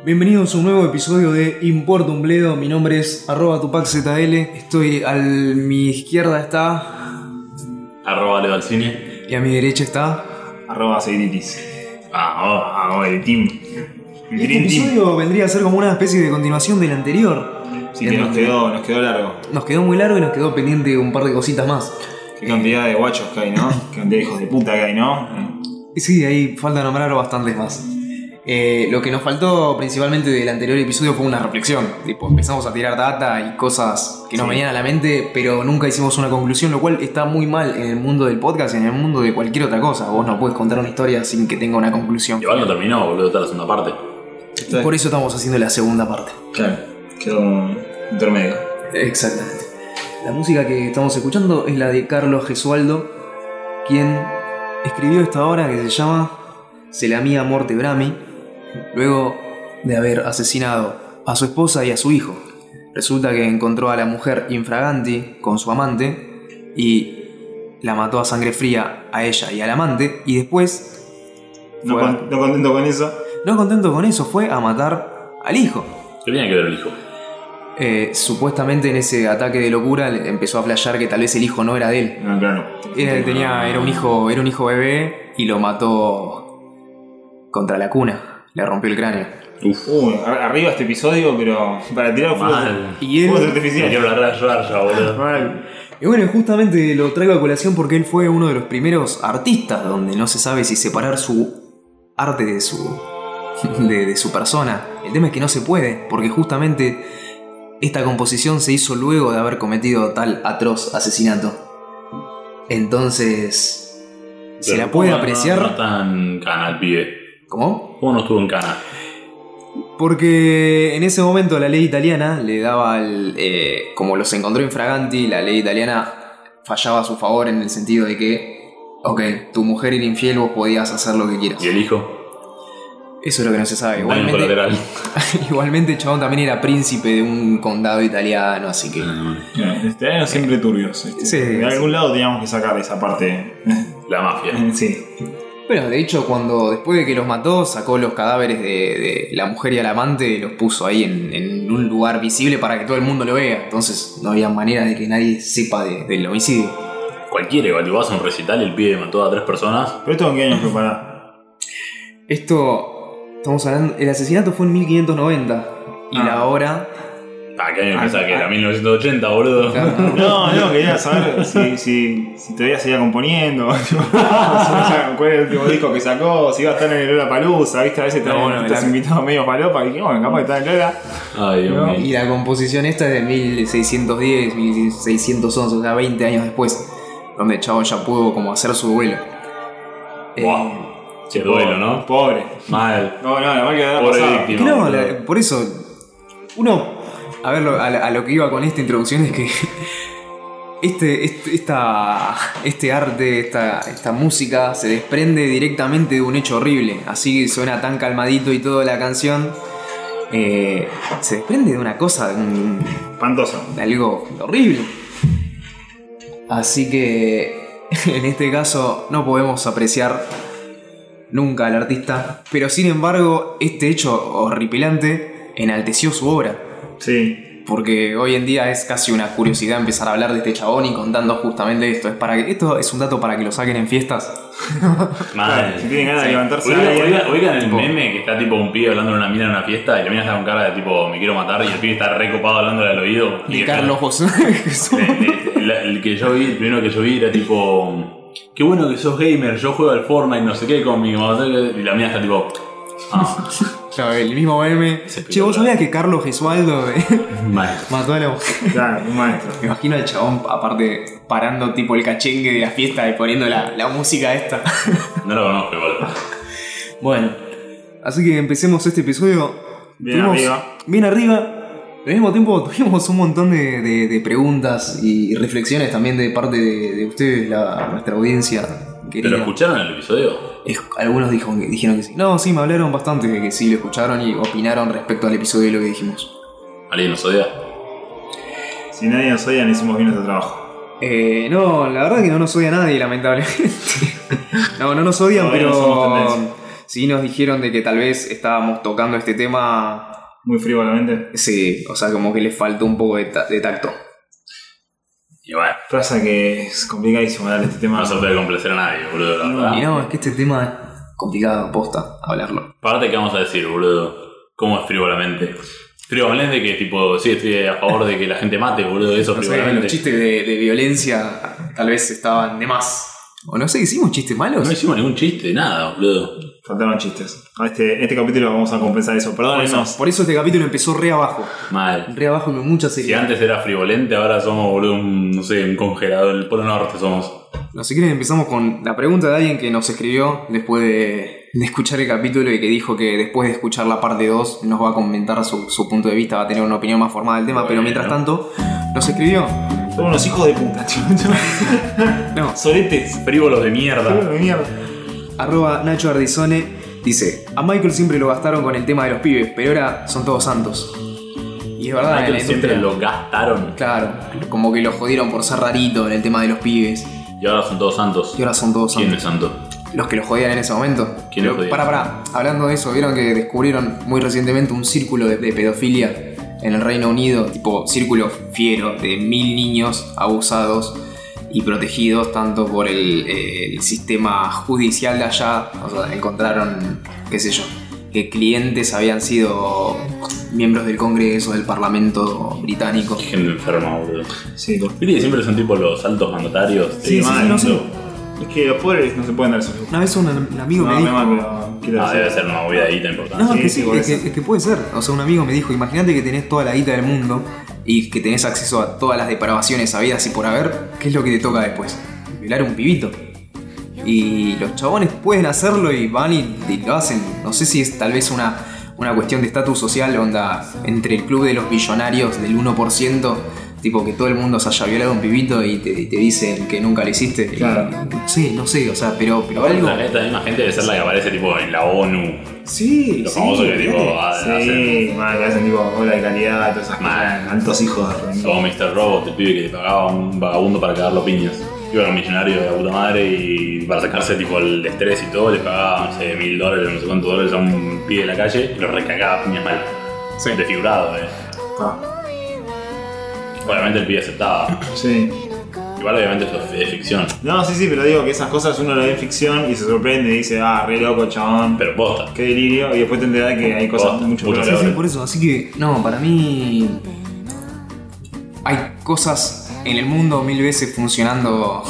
Bienvenidos a un nuevo episodio de Importa un Bledo. Mi nombre es arroba TupacZL. Estoy a mi izquierda está Arroba Leo cine. y a mi derecha está. Arroba Seiritis. Vamos, vamos, el team. El Este Team. episodio vendría a ser como una especie de continuación del anterior. Sí, que nos quedó, nos quedó largo. Nos quedó muy largo y nos quedó pendiente un par de cositas más. Qué cantidad de guachos que hay, ¿no? Qué cantidad de hijos de puta que hay, ¿no? Y Sí, ahí falta nombrar bastantes más. Eh, lo que nos faltó principalmente del anterior episodio fue una reflexión. Tipo, empezamos a tirar data y cosas que nos Sí. venían a la mente, pero nunca hicimos una conclusión, lo cual está muy mal en el mundo del podcast y en el mundo de cualquier otra cosa. Vos no puedes contar una historia sin que tenga una conclusión. Igual no terminó, boludo, está la segunda parte. Por eso estamos haciendo la segunda parte. Claro, quedó intermedio. Exactamente. La música que estamos escuchando es la de Carlos Gesualdo, quien escribió esta obra que se llama Se la mía morte Brami, luego de haber asesinado a su esposa y a su hijo. Resulta que encontró a la mujer infraganti con su amante y la mató a sangre fría a ella y al amante y después, No, con- no contento con eso. no contento con eso, fue a matar al hijo. ¿Qué tenía que ver el hijo? Eh, supuestamente en ese ataque de locura le- empezó a flashear que tal vez el hijo no era de él. No, claro. Era, tenía, era un hijo, era un hijo bebé y lo mató contra la cuna. Le rompió el cráneo. Uf. Uy, ar- arriba este episodio, pero para tirar fuegos Mal. Y él. fuegos Me artificiales. quiero llorar ya, boludo. Mal. Y bueno, justamente lo traigo a colación porque él fue uno de los primeros artistas donde no se sabe si separar su arte de su. de, de su persona. El tema es que no se puede, porque justamente esta composición se hizo luego de haber cometido tal atroz asesinato. Entonces. Se la puede ¿cómo no- apreciar. No, está en cana el pibe. ¿Cómo? ¿Cómo no estuvo en cana? Porque en ese momento la ley italiana le daba el. eh, como los encontró infraganti, la ley italiana fallaba a su favor en el sentido de que. Ok, tu mujer era infiel, vos podías hacer lo que quieras. ¿Y el hijo? Eso es lo que no se sabe. Igualmente, igualmente el chabón también era príncipe de un condado italiano, así que. Este año siempre turbios. este. Sí, de sí. algún lado teníamos que sacar esa parte. La mafia. sí. Bueno, de hecho, cuando después de que los mató, sacó los cadáveres de, de la mujer y al amante y los puso ahí en, en un lugar visible para que todo el mundo lo vea. Entonces no había manera de que nadie sepa de- del homicidio. Cualquiera, igual, tú vas a un recital y el pibe mató a tres personas. Pero esto en qué año fue para. Esto, estamos hablando, el asesinato fue en 1590 y Ah. la hora... ¿A qué año Ah, pensás que ah. era? 1980, boludo. No, no, quería saber si, si, si todavía seguía componiendo. ¿Cuál era el último disco que sacó? Si iba a estar en el Lola Palusa, ¿viste? A veces No, traen no, estos la- invitados medio palopa. Y dije, bueno, capaz que está en Lola. Ay, Dios No, mío. Y la composición esta es de 1610, 1611, o sea, 20 años después, donde el chavo ya pudo como hacer su duelo. Eh, Wow. Che, duelo, ¿no? Pobre. Mal. No, no, la mal que Pobre pasado. víctima. por eso, uno, a ver, lo- a, lo que iba con esta introducción es que este, este, esta, este arte, esta, esta música se desprende directamente de un hecho horrible, así suena tan calmadito y toda la canción, eh, se desprende de una cosa, de, un- Espantoso. de algo horrible. Así que en este caso no podemos apreciar nunca al artista, pero sin embargo este hecho horripilante enalteció su obra. Sí. Porque hoy en día es casi una curiosidad empezar a hablar de este chabón y contando justamente esto. Es para que, esto es un dato para que lo saquen en fiestas. Mal. Si tienen ganas de levantarse Oigan, oigan el Tipo- meme que está tipo un pibe hablando en una mina en una fiesta y la mina está con cara de tipo me quiero matar y el pibe está recopado hablándole al oído. Y De Carlos José. de- de- la- el que yo vi, el primero que yo vi era tipo qué bueno que sos gamer, yo juego al Fortnite, no sé qué conmigo. Y la mina está tipo ah, Claro, el mismo meme. Che, ¿vos sabías que Carlos Gesualdo eh, mató a la mujer? Claro, un maestro. Me imagino al chabón, aparte, parando tipo el cachengue de la fiesta y poniendo la, la música esta. No lo conozco igual. bueno, así que empecemos este episodio. Bien Tuvimos- arriba. Bien arriba. Al mismo tiempo tuvimos un montón de, de- de preguntas y reflexiones también de parte de, de ustedes, la, nuestra audiencia. ¿Pero querida. escucharon el episodio? Es- algunos dijo- dijeron que sí. No, sí, me hablaron bastante de que sí lo escucharon y opinaron respecto al episodio de lo que dijimos. ¿Alguien nos odia? Si nadie nos odia, no hicimos bien nuestro trabajo. Eh, no, la verdad que no nos odia nadie, lamentablemente. no, no nos odian, Todavía pero. sí nos dijeron de que tal vez estábamos tocando este tema. Muy frívolamente. Sí, o sea, como que le faltó un poco de, ta- de tacto. Y bueno, Pasa que es complicadísimo darle este tema. no se puede complacer a nadie, boludo. la verdad. Y no, es que este tema es complicado, posta, hablarlo. Aparte, ¿qué vamos a decir, boludo? ¿Cómo es frívolamente? Frívolamente que, tipo, sí, estoy a favor de que la gente mate, boludo, eso No sé, frívolamente. los chistes de, de violencia tal vez estaban de más. O no sé, hicimos chistes malos. No hicimos ningún chiste, nada, boludo. Faltaron chistes. Este, este capítulo vamos a compensar eso. por, eso, Perdónenos. por eso este capítulo empezó re abajo. Mal. Re abajo con mucha Si seriedad. antes era frivolente, ahora somos, boludo, un, no sé, un congelador del Polo Norte somos. No, si quieren empezamos con la pregunta de alguien que nos escribió después de, de escuchar el capítulo y que dijo que después de escuchar la parte 2 nos va a comentar su, su punto de vista, va a tener una opinión más formada del tema, pero mientras tanto nos escribió. Son unos hijos de puta. No, Soletes. Frívolos de mierda. De mierda. arroba Nacho Ardizone dice, a Michael siempre lo gastaron con el tema de los pibes, pero ahora son todos santos. Y es verdad, Michael siempre lo gastaron Claro, como que lo jodieron por ser rarito en el tema de los pibes. y ahora son todos santos. Y ahora son todos ¿Quién santos. es santo? Los que lo jodían en ese momento. ¿Quién lo Pero, jodía? Para, para. Hablando de eso, vieron que descubrieron muy recientemente un círculo de, de pedofilia en el Reino Unido, tipo círculo fiero de mil niños abusados y protegidos tanto por el, eh, el sistema judicial de allá. O sea, encontraron, qué sé yo, que clientes habían sido miembros del Congreso, del Parlamento británico. Qué gente enferma, boludo. Sí, lo- Viste que siempre son tipo los altos mandatarios. Sí, sí, sí, no sé. Es que los pobres no se pueden dar eso. Una vez un, un amigo No, me dijo... mal, pero quiero Ah, decir. debe ser una movida tan importante. No, Sí, que sí, es que, es que puede ser. O sea, un amigo me dijo, imagínate que tenés toda la guita del mundo y que tenés acceso a todas las depravaciones habidas y por haber, ¿qué es lo que te toca después? Violar a un pibito. Y los chabones pueden hacerlo y van y, y lo hacen. No sé si es tal vez una, una cuestión de estatus social, onda, entre el club de los billonarios del 1%, tipo que todo el mundo se haya violado a un pibito y te, y te dicen que nunca lo hiciste. Y- Claro. sí, no sé, o sea, pero, pero algo... Esta, esta misma gente debe ser la que aparece tipo en la ONU. Sí, Lo sí, famoso que tipo ah, hacen Sí, mal, que hacen tipo ola de calidad, todas esas Mal. cosas. Altos hijos de como Mr. Robot, el pibe que le pagaba a un vagabundo para cagarlo piñas. Iba a un millonario de la puta madre y para sacarse tipo el estrés y todo le pagaba, no sé, mil dólares, no sé cuántos dólares a un pibe de la calle y lo recagaba piñas mal. Sí. Desfigurado, eh. Ah, Obviamente el pibe aceptaba. sí. Igual obviamente esto es de ficción, No, sí, sí, pero digo que esas cosas uno lo ve en ficción y se sorprende y dice, ah, re loco, chabón, pero posta. qué delirio, y después te enteras que hay cosas Posta, mucho mucho peores. Sí, sí, por eso. Así que, no, para mí. Hay cosas en el mundo mil veces funcionando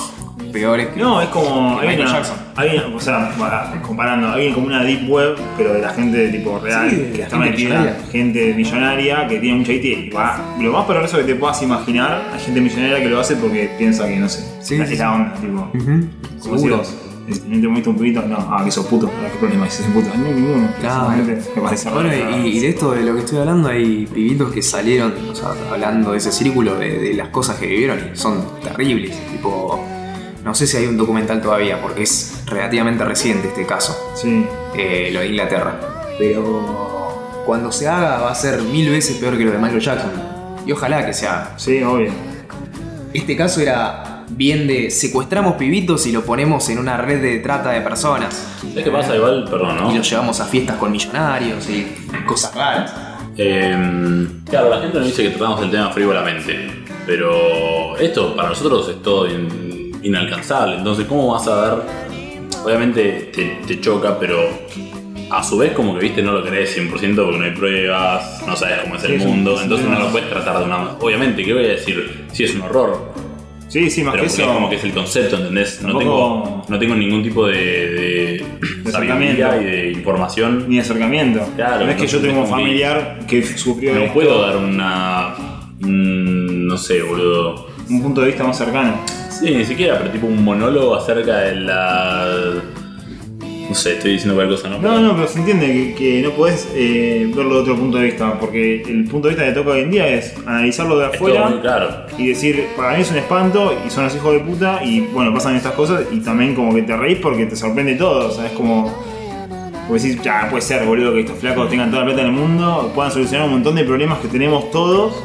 peores que. No, es como. que Hay Michael una, Jackson. Hay, o sea, para- comparando, hay como una deep web, pero de la gente tipo real, Sí, de que está metida, millonaria. gente millonaria que tiene mucha IT. Y va, lo más perverso que te puedas imaginar, hay gente millonaria que lo hace porque piensa que no sé. Sí, es la onda, tipo. Ujú, Como si vos, eh, no te un pibito, no, ah, que sos puto, qué problema es ese puto. No, ninguno. Claro. Bueno, y, y de esto de lo que estoy hablando, hay pibitos que salieron, o sea, hablando de ese círculo, de, de las cosas que vivieron y son terribles. Tipo, no sé si hay un documental todavía, porque es relativamente reciente este caso. Sí. eh, lo de Inglaterra. Pero cuando se haga va a ser mil veces peor que lo de Michael Jackson. Y ojalá que se haga. Sí, obvio. Este caso era bien de secuestramos pibitos y lo ponemos en una red de trata de personas. ¿Sabes qué pasa? Igual, perdón, ¿no? Y lo llevamos a fiestas con millonarios y cosas raras. Eh, claro, la gente nos dice que tratamos el tema frívolamente, pero esto para nosotros es todo in- inalcanzable. Entonces, ¿cómo vas a ver? Obviamente te, te choca, pero a su vez, como que viste, no lo crees 100% porque no hay pruebas, no sabes cómo es Sí, el un- mundo, es un entonces no lo puedes tratar de una. Obviamente, ¿qué voy a decir? Sí, es un horror, Sí, sí, más pero que eso. es como que es el concepto, ¿entendés? No tengo, no tengo ningún tipo de, de, De sabiduría y de información. Ni acercamiento. Claro, no es que yo tengo un como que- familiar que sufrió No esto, puedo dar una. no sé, boludo. un punto de vista más cercano. Sí, ni siquiera, pero tipo un monólogo acerca de la. No sé, estoy diciendo cualquier cosa, ¿no? No, no, pero se entiende que, que no podés eh, verlo de otro punto de vista, porque el punto de vista que toca hoy en día es analizarlo de muy afuera claro. y decir, para mí es un espanto y son los hijos de puta y bueno, pasan estas cosas y también como que te reís porque te sorprende todo, o sea, es como... Pues decís, ya, puede ser, boludo, que estos flacos tengan toda la plata del mundo, puedan solucionar un montón de problemas que tenemos todos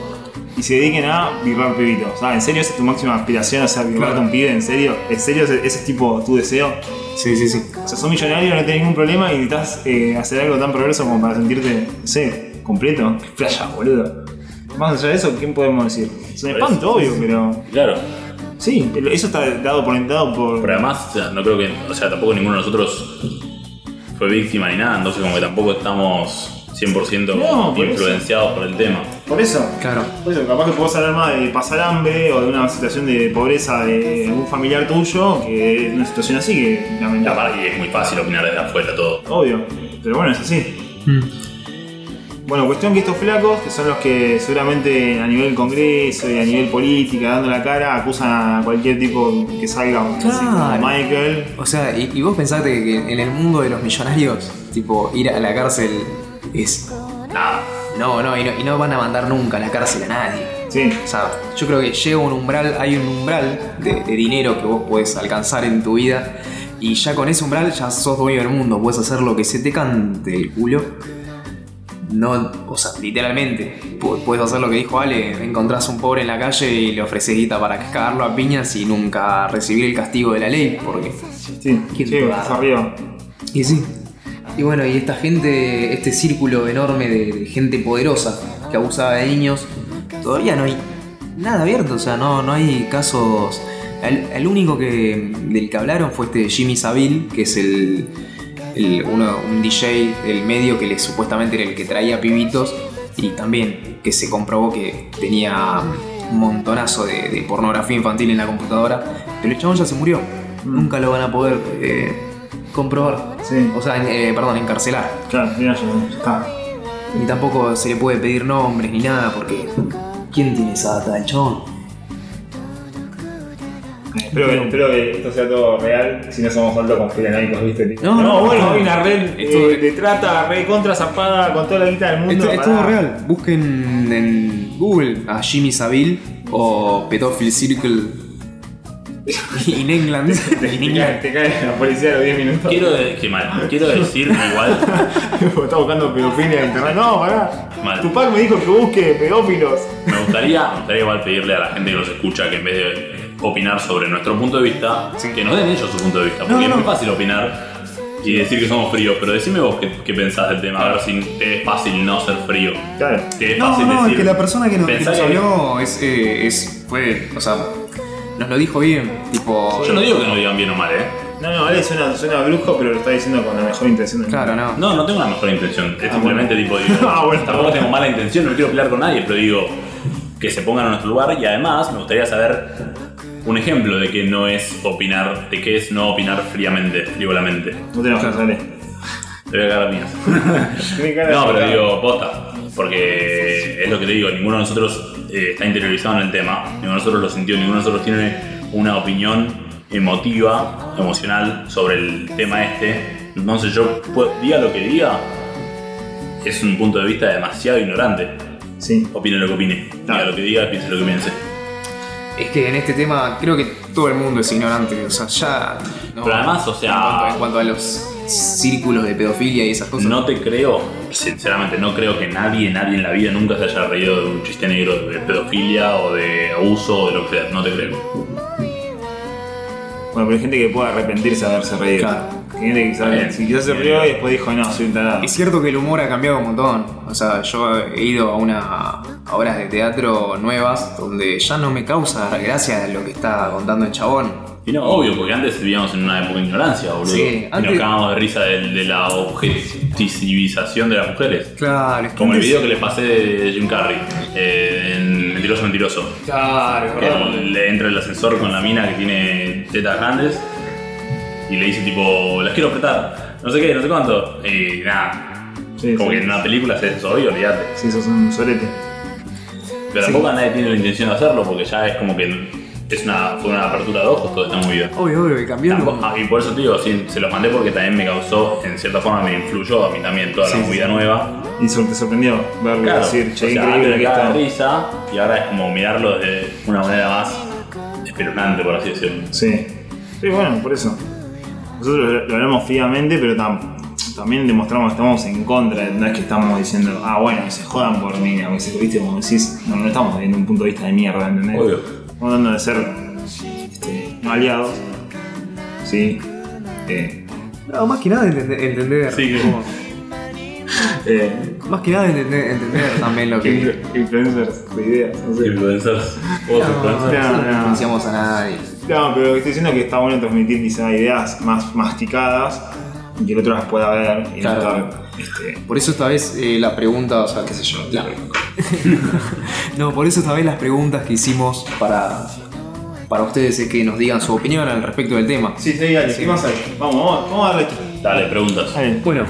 y se dediquen a vibrar pibitos. O sea, ¿en serio esa es tu máxima aspiración? O sea, vibrarte Claro. un pibe, ¿en serio? ¿En serio ese, ese es tipo tu deseo? Sí, sí, sí. O sea, sos millonario, no tenés ningún problema y necesitas eh, hacer algo tan perverso como para sentirte, no sé, completo. Qué playa, boludo. Más allá de eso, ¿quién podemos decir? Es un espanto, obvio, pero. Claro. Sí, eso está dado por. Dado por Pero además, o sea, no creo que. O sea, tampoco ninguno de nosotros fue víctima ni nada, entonces como que tampoco estamos 100% No, eso. influenciados por el tema. Por eso. Claro. Por eso, capaz que podés hablar más de pasar hambre o de una situación de pobreza de un familiar tuyo que de una situación así que La lamentable. que es muy fácil opinar desde afuera todo. Obvio, pero bueno, es así. Mm. Bueno, cuestión que estos flacos, que son los que seguramente a nivel congreso y a nivel política, dando la cara, acusan a cualquier tipo que salga, así como Claro. Michael. O sea, y, y vos pensaste que en el mundo de los millonarios, tipo, ir a la cárcel es. No, no, y no, y no van a mandar nunca a la cárcel a nadie. Sí, O sea, yo creo que llega un umbral, hay un umbral de, de dinero que vos podés alcanzar en tu vida. Y ya con ese umbral ya sos dueño del mundo, puedes hacer lo que se te cante el culo. No, o sea, literalmente, pu- puedes hacer lo que dijo Ale, encontrás un pobre en la calle y le ofreces guita para cagarlo a piñas y nunca recibir el castigo de la ley, porque... sí, sí, arriba. Y sí. Y bueno, y esta gente, este círculo enorme de, de gente poderosa que abusaba de niños, todavía no hay nada abierto, o sea, no, no hay casos. El, el único que del que hablaron fue este Jimmy Savile, que es el, el- uno, un DJ del medio que le, supuestamente era el que traía pibitos, y también que se comprobó que tenía un montonazo de, de pornografía infantil en la computadora, pero el chabón ya se murió. Nunca lo van a poder eh, comprobar. Sí. O sea, eh, perdón, encarcelar. Claro, mira, ya, está. Y tampoco se le puede pedir nombres ni nada, porque ¿quién tiene esa data del chabón? Espero que, espero que esto sea todo real, si no somos altos conspiranoicos, ¿viste? No, no, bueno, no. hay una red Esto- eh, de trata, red contra zapada con toda la guita del mundo. Esto es todo real. Busquen en Google a Jimmy Savile o Pedophile Circle in England. Te, cae, England. te cae la policía a los 10 minutos. Quiero, de- qué mal. Quiero decir igual. Está buscando pedofilia en internet. No, pará. Mal. Tupac me dijo que busque pedófilos. Me gustaría, me gustaría igual pedirle a la gente que nos escucha que en vez de opinar sobre nuestro punto de vista, que nos den ellos su punto de vista. Porque No, es no. muy fácil opinar y decir que somos fríos, pero decime vos qué, qué pensás del tema, a ver si te es fácil no ser frío. Claro. Te es No, fácil no, es que la persona que nos, que nos que- habló es, eh, es, fue, o sea, nos lo dijo bien, tipo... Yo no digo que no digan bien o mal, ¿eh? No, no, Ale suena, suena brujo, pero lo está diciendo con la mejor intención del Claro, no. No, no tengo una mejor intención. Es simplemente tipo, digo, Ah, bueno. tampoco tengo mala intención, no quiero pelear con nadie, pero digo que se pongan a nuestro lugar y además me gustaría saber un ejemplo de que no es opinar, de qué es no opinar fríamente, frívolamente. No tenemos que Claro. Ale. Te voy a cagar mías. Tiene cara de No, pero digo, posta. Porque es lo que te digo, ninguno de nosotros eh, está interiorizado en el tema, ninguno de nosotros lo sintió, ninguno de nosotros tiene una opinión emotiva, emocional sobre el tema este. Entonces yo, diga lo que diga, es un punto de vista demasiado ignorante. Sí. Opine lo que opine, diga lo que diga, piense lo que piense. Es que en este tema creo que todo el mundo es ignorante, o sea, ya... no- Pero además, o sea- En cuanto, en cuanto a los círculos de pedofilia y esas cosas. No te creo, sinceramente, no creo que nadie, nadie en la vida nunca se haya reído de un chiste negro de pedofilia o de abuso o de lo que sea, no te creo. Bueno, pero hay gente que puede arrepentirse de haberse reído. Claro. Hay gente que sabe- si quizás se rió y después dijo, no, soy un tarado. Es cierto que el humor ha cambiado un montón. O sea, yo he ido a una a obras de teatro nuevas donde ya no me causa gracia lo que está contando el chabón. Y no, obvio, porque antes vivíamos en una época de ignorancia, boludo. Sí, y antes- nos cagábamos de risa de, de la objetivización de las mujeres. Claro, es Como el video que le pasé de Jim Carrey, eh, en Mentiroso Mentiroso. Claro, Que él le entra el ascensor con la mina que tiene tetas grandes y le dice tipo, las quiero apretar, no sé qué, no sé cuánto. Y nada, Sí, como sí. que en una película haces eso hoy, olvídate. Si sos un solete. Pero tampoco nadie tiene la intención de hacerlo porque ya es como que es una, fue una apertura de ojos, todo está muy bien. Obvio, obvio, que cambió. ah, y por eso te digo, sí, se los mandé porque también me causó, en cierta forma me influyó a mí también toda Sí, la sí, movida nueva. Y te sorprendió verlo Claro, decir, che, o sea, increíble antes que me cagaba de esto. risa y ahora es como mirarlo de una manera más espeluznante, por así decirlo. Sí. Sí, bueno, por eso. Nosotros lo lo hablamos fríamente, pero tam- también demostramos que estamos en contra, no es que estamos diciendo, ah, bueno, que se jodan por mí, aunque se viste como decís, no, no estamos viendo un punto de vista de mierda, ¿entendés? Obvio. Tratando de ser este, no aliados, ¿sí? Eh, No, más que nada entender. entender Sí, que- como- eh, más que nada entender, entender también lo que. influ- influencers de ideas, no sé. Influencers. Vos No, influencers. nosotros no no. influenciamos a nadie. No, pero lo que estoy diciendo es que está bueno transmitir quizá ideas más masticadas y el otro las pueda ver y Claro. este, Por eso esta vez eh, la pregunta, o sea, qué sé yo. la- no, por eso esta vez las preguntas que hicimos para, para ustedes es que nos digan su opinión al respecto del tema. Sí, sí, dale, ¿qué más hay? Vamos, vamos, vamos a darle esto. Dale, preguntas. Dale. Bueno,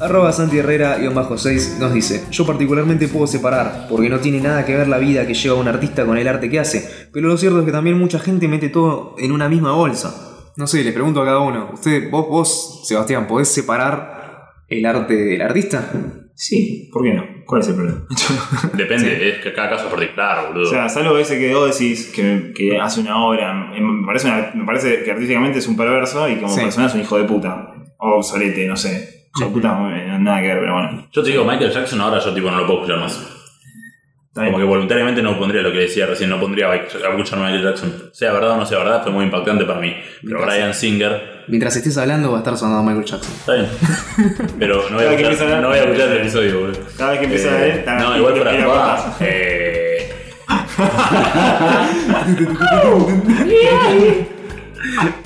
arroba Santi Herrera 6 nos dice, yo particularmente puedo separar, porque no tiene nada que ver la vida que lleva un artista con el arte que hace, pero lo cierto es que también mucha gente mete todo en una misma bolsa. No sé, les pregunto a cada uno, usted, vos, vos, Sebastián, ¿podés separar el arte del artista? Sí, ¿por qué no? ¿Cuál es el problema? Depende, es que cada caso es particular, boludo. o sea, salvo ese que vos decís que, que hace una obra, eh, me parece, una- me parece que artísticamente es un perverso y como Sí. persona es un hijo de puta. O obsolete, no sé. Hijo de puta, nada que ver, pero bueno. yo te digo, Michael Jackson ahora yo tipo no lo puedo escuchar más. Está bien. Como que voluntariamente no pondría lo que decía recién, no pondría a escuchar a Michael Jackson. Sea verdad o no sea verdad, fue muy impactante para mí. Pero Mientras- Brian Singer, Mientras estés hablando va a estar sonando Michael Jackson. está bien. Pero no voy Cada a que empieza a escuchar, hablar- no voy a escuchar el episodio, boludo. Cada vez que empieza Eh, a ver, No, igual joda, corta. eh,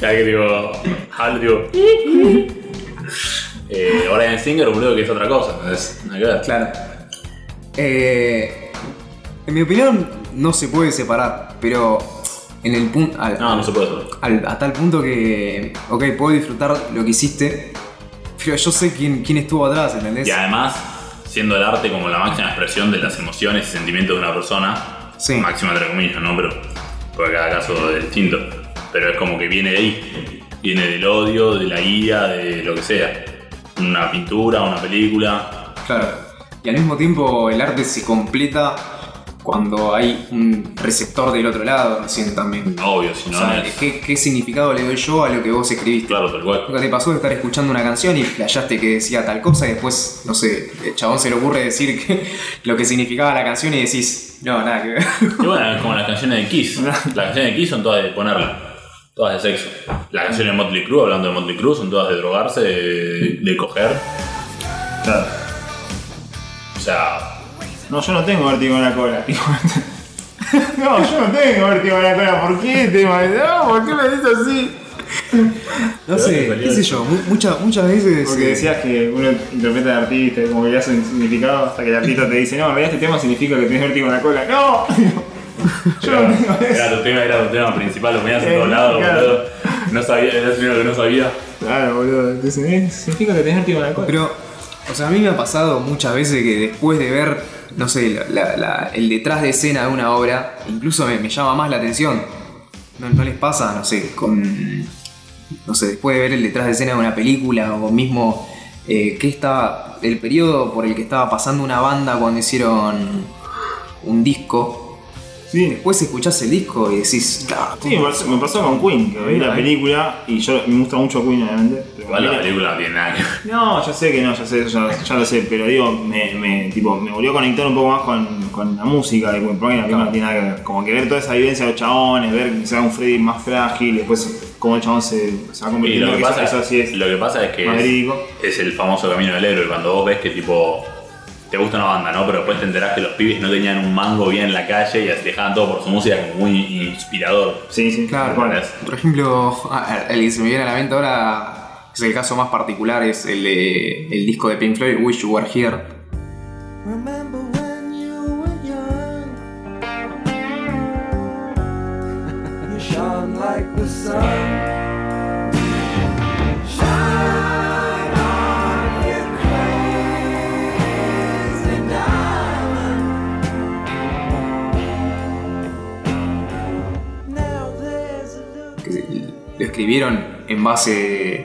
Cada vez que digo, Hal, digo. Eh, Brian Singer, boludo, que es otra cosa. Es nada que ver. Claro. Eh, en mi opinión, no se puede separar, pero en el punto. No, no se puede al- a tal punto que. Ok, puedo disfrutar lo que hiciste, pero yo sé quién, quién estuvo atrás, ¿entendés? Y además, siendo el arte como la máxima expresión de las emociones y sentimientos de una persona, Sí. máxima entre comillas, ¿no? Pero porque cada caso es distinto. Pero es como que viene de ahí. Viene del odio, de la ira, de lo que sea. Una pintura, una película. Claro. Y al mismo tiempo, el arte se completa cuando hay un receptor del otro lado, recién también. Obvio, si O no sea, es. ¿qué, qué significado le doy yo a lo que vos escribiste? Claro, tal cual. Nunca te pasó de estar escuchando una canción y flashaste que decía tal cosa y después, no sé, el chabón se le ocurre decir que, lo que significaba la canción y decís, no, nada que ver. Y bueno, es como las canciones de Kiss. Las canciones de Kiss son todas de ponerla. Todas de sexo. Las canciones de Motley Crue, hablando de Motley Crue, son todas de drogarse, de, de coger. Claro. O sea, No, yo no tengo vértigo en la cola. no, yo no tengo vértigo en la cola. ¿Por qué? Te no, ¿por qué me dices así? No ¿De sé, qué sé eso? yo, mu- muchas muchas veces... Porque eh, decías que uno interpreta al artista y como que le hace un significado hasta que el artista te dice, no, en realidad este tema significa que tienes vértigo en la cola. ¡No! yo no tengo eso. era tu tema, era tu tema principal, lo ponías en Eh, todos lados, claro. boludo. No sabía, era el primero que no sabía. Claro, boludo. Dicen, eh, significa que tenés vértigo en la cola. Pero, o sea, a mí me ha pasado muchas veces que después de ver, no sé, la- el detrás de escena de una obra, incluso me, llama más la atención. ¿No, no les pasa, no sé, con. No sé, después de ver el detrás de escena de una película o mismo. Eh, ¿Qué estaba. el periodo por el que estaba pasando una banda cuando hicieron un disco? Sí. Después escuchás el disco y decís. "Ah, Sí, me pasó, me pasó con Queen, que vi la película y yo me gusta mucho Queen, obviamente. Igual la película no tiene nada que ver. No, ya sé que no, ya sé, ya, ya lo sé, pero digo, me, me, tipo, me volvió a conectar un poco más con, con la música de Queen, porque la película no tiene nada que ver. Como que ver toda esa vivencia de los chabones, ver que sea un Freddy más frágil, después cómo el chabón se, se va convirtiendo, lo que, que eso, pasa, eso sí es lo que pasa es que es el famoso camino del héroe. Cuando vos ves que tipo te gusta una banda, ¿no? Pero después te enterás que los pibes no tenían un mango bien en la calle y dejaban todo por su música como muy inspirador. Sí, sí, Claro. ¿entendés? Por ejemplo, el que se me viene a la mente ahora es el caso más particular, es el, de, el disco de Pink Floyd, Wish You Were Here. Remember when you were young? you shone like the sun. Escribieron en base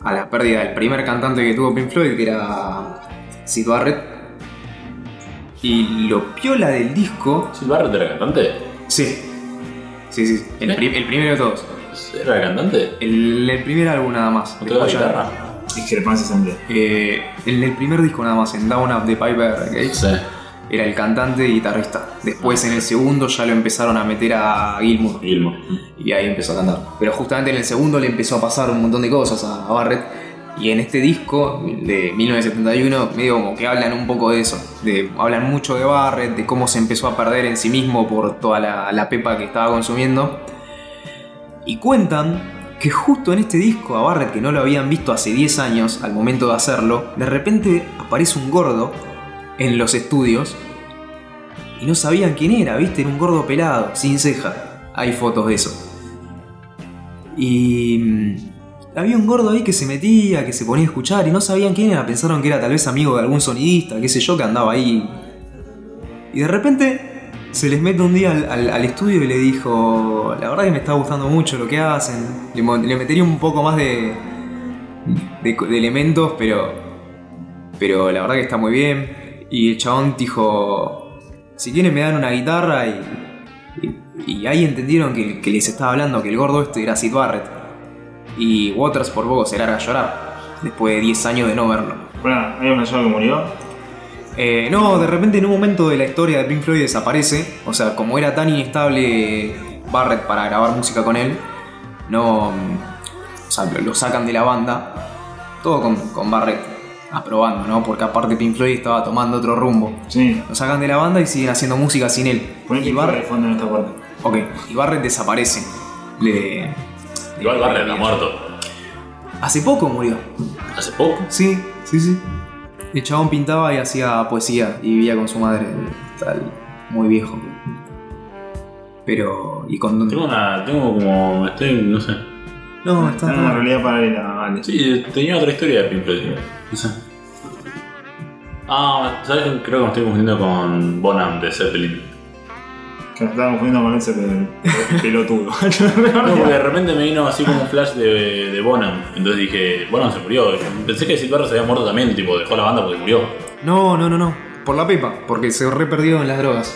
a la pérdida del primer cantante que tuvo Pink Floyd, que era Sid Barrett. Y lo piola del disco. ¿Sid Barrett era cantante? Sí. Sí, sí. El, ¿Eh? pri- el primero de todos. ¿Era cantante? El, el primer álbum nada más. ¿No tocaba Después ya- guitarra? discrepancias entre. Eh, en el primer disco nada más, en Down Up the Piper Gates, Sí. Era el cantante y guitarrista. Después en el segundo ya lo empezaron a meter a Gilmour. Gilmour. Y ahí empezó a cantar. Pero justamente en el segundo le empezó a pasar un montón de cosas a, a Barrett. Y en este disco de 1971 medio como que hablan un poco de eso. De, hablan mucho de Barrett, de cómo se empezó a perder en sí mismo por toda la, la pepa que estaba consumiendo. Y cuentan que justo en este disco a Barrett, que no lo habían visto hace 10 años al momento de hacerlo, de repente aparece un gordo en los estudios y no sabían quién era, ¿viste? Era un gordo pelado, sin ceja. Hay fotos de eso. Y mm, había un gordo ahí que se metía, que se ponía a escuchar y no sabían quién era, pensaron que era tal vez amigo de algún sonidista, qué sé yo, que andaba ahí. Y de repente se les mete un día al, estudio y le dijo, la verdad que me está gustando mucho lo que hacen, le metería un poco más de, de, de elementos, pero, pero la verdad que está muy bien. Y el chabón dijo, si quieren me dan una guitarra y, y, y ahí entendieron que, que les estaba hablando que el gordo este era Sid Barrett. Y Waters por poco se larga a llorar, después de 10 años de no verlo. Bueno, ¿hay un flasheado que murió? Eh, no, de repente en un momento de la historia de Pink Floyd desaparece. O sea, como era tan inestable Barrett para grabar música con él, no. O sea, lo, lo sacan de la banda. Todo con, con Barrett aprobando, ¿no? Porque aparte Pink Floyd estaba tomando otro rumbo. Sí. Lo sacan de la banda y siguen haciendo música sin él. Que de Barrett, fondo en esta parte. ok, y Barrett desaparece. Le, Igual Barrett está muerto. Hace poco murió. Hace poco. Sí, sí, sí. El chabón pintaba y hacía poesía y vivía con su madre, tal, muy viejo. Pero. y con. Tengo una. Tengo como. Estoy. no sé. No, Está está. en una realidad paralela, vale. Sí, tenía otra historia de Pink Floyd. No sé. Ah, ¿sabes? Creo que me estoy confundiendo con Bonham de Zeppelin. Que nos estaba confundiendo con ese pe- pelotudo. No, porque de repente me vino así como un flash de, de Bonham. Entonces dije, Bonham se murió. Pensé que Sid Barrett se había muerto también, tipo, dejó la banda porque murió. No, no, no, no. Por la pepa, porque se re perdió en las drogas.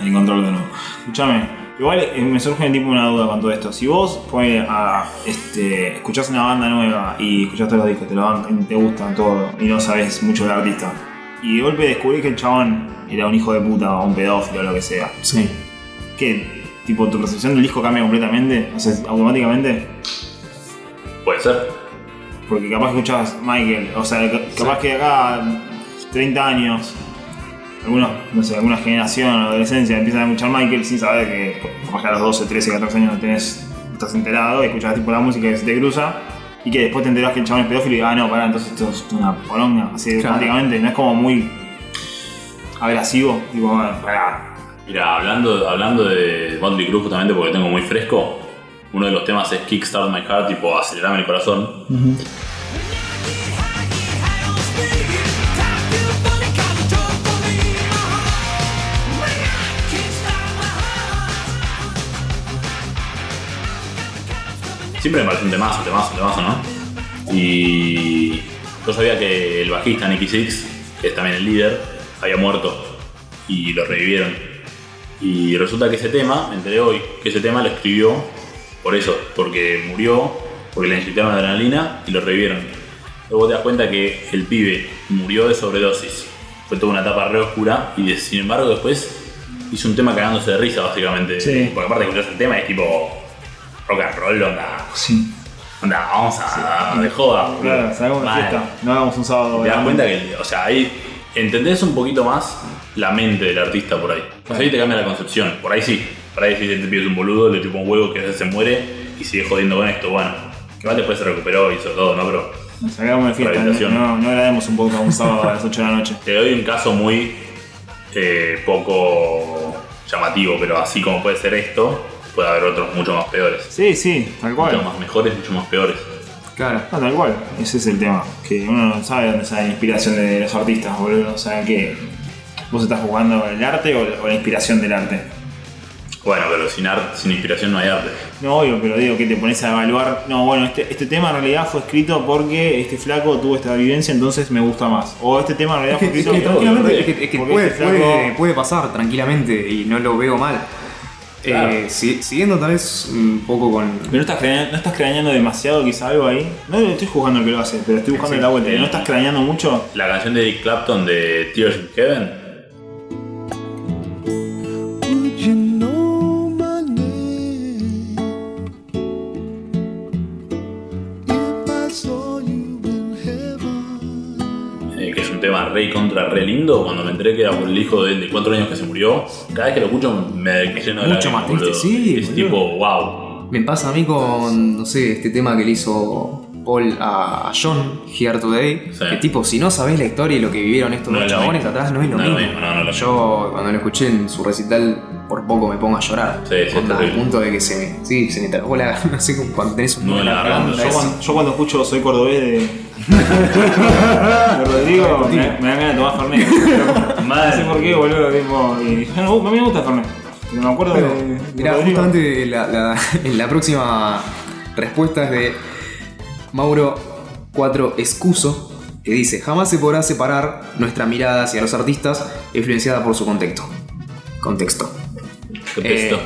El control de nuevo. Escúchame, igual eh, me surge tipo una duda con todo esto. Si vos ponele a, este, escuchás una banda nueva y escuchás todos los discos, te lo dan, te gustan todo y no sabes mucho del artista, y de golpe descubrís que el chabón era un hijo de puta o un pedófilo o lo que sea, Sí. ¿qué? Tipo, tu percepción del disco cambia completamente, o sea, automáticamente. Puede ser. Porque capaz que escuchás Michael, o sea, ca- capaz que acá 30 años, algunos, no sé, alguna generación o adolescencia empiezan a escuchar Michael sin saber que capaz que a los 12, 13, 14 años no tenés, estás enterado escuchás tipo la música que se te cruza y que después te enterás que el chabón es pedófilo y ah no, pará, entonces esto es una poronga, así Claro. automáticamente, no es como muy abrasivo, tipo, bueno, pará. Mira, hablando, hablando de Motley Crue justamente porque tengo muy fresco, uno de los temas es Kickstart My Heart, tipo acelerame el corazón. Siempre me parece un temazo, temazo, temazo, ¿no? Y yo sabía que el bajista Nicky Six, que es también el líder, había muerto y lo revivieron. Y resulta que ese tema, me enteré hoy, que ese tema lo escribió por eso, porque murió, porque le inyectaron adrenalina y lo revivieron. Luego te das cuenta que el pibe murió de sobredosis. Fue toda una etapa re oscura y sin embargo después hizo un tema cagándose de risa básicamente. Sí. Porque aparte escuchás el tema y es tipo rock and roll, onda. Sí. Onda, vamos a de joda. Claro, salgamos Vale. fiesta, no hagamos un sábado. Te das cuenta que, o sea, ahí entendés un poquito más la mente del artista por ahí. O sea, ahí te cambia la concepción. Por ahí sí. Por ahí sí te pides un boludo, le chupa un huevo que a veces se muere y sigue jodiendo con esto. Bueno, que igual después se recuperó y hizo todo, ¿no? Pero Salgamos de fiesta, no, no grabemos un poco un sábado a las 8 de la noche. te doy un caso muy eh, poco llamativo, pero así como puede ser esto, puede haber otros mucho más peores. Sí, sí, tal cual. Mucho más mejores, mucho más peores. Claro. No, tal cual, ese es el tema. Que uno no sabe dónde sale la inspiración de los artistas, boludo. O sea, que vos estás jugando el arte o, o la inspiración del arte. Bueno, pero sin arte, sin inspiración no hay arte. No, obvio, pero digo que te pones a evaluar. No, bueno, este, este tema en realidad fue escrito porque este flaco tuvo esta vivencia, entonces me gusta más. O este tema en realidad fue Es que, escrito es que tranquilamente, es que- es que puede, este flaco- puede- puede pasar tranquilamente y no lo veo mal. Claro. Eh, si- siguiendo tal vez un poco con. Pero no estás, craneando, no estás craneando demasiado quizá algo ahí. No estoy juzgando el que lo hace, pero estoy buscando Sí. la vuelta. ¿No estás craneando mucho? La canción de Eric Clapton de Tears in Heaven. Es un tema re y contra re lindo. Cuando me enteré que era por el hijo de de 4 años que se murió, cada vez que lo escucho me lleno de Mucho más triste, sí, Es boludo. tipo, wow. Me pasa a mí con, no sé, este tema que le hizo Paul a, John Here Today. Sí. Que tipo, si no sabés la historia y lo que vivieron estos No dos chabones atrás, no es lo No lo mismo. no, Yo cuando lo escuché en su recital, por poco me pongo a llorar. Sí, sí, Onda, al punto de que se me, sí, se me trabó la. No sé, cuando tenés un No, la la garganta. Yo cuando, yo cuando escucho Soy Cordobés de, de Rodrigo, me, me dan ganas de tomar Fernet. No sé por qué, boludo. Tipo, y, a mí me gusta Fernet. Pero me acuerdo Bueno, de, Rodrigo. justamente la, la- en la próxima respuesta es de Mauro 4 Excuso, que dice, jamás se podrá separar nuestra mirada hacia los artistas influenciada por su contexto. Contexto. Eh,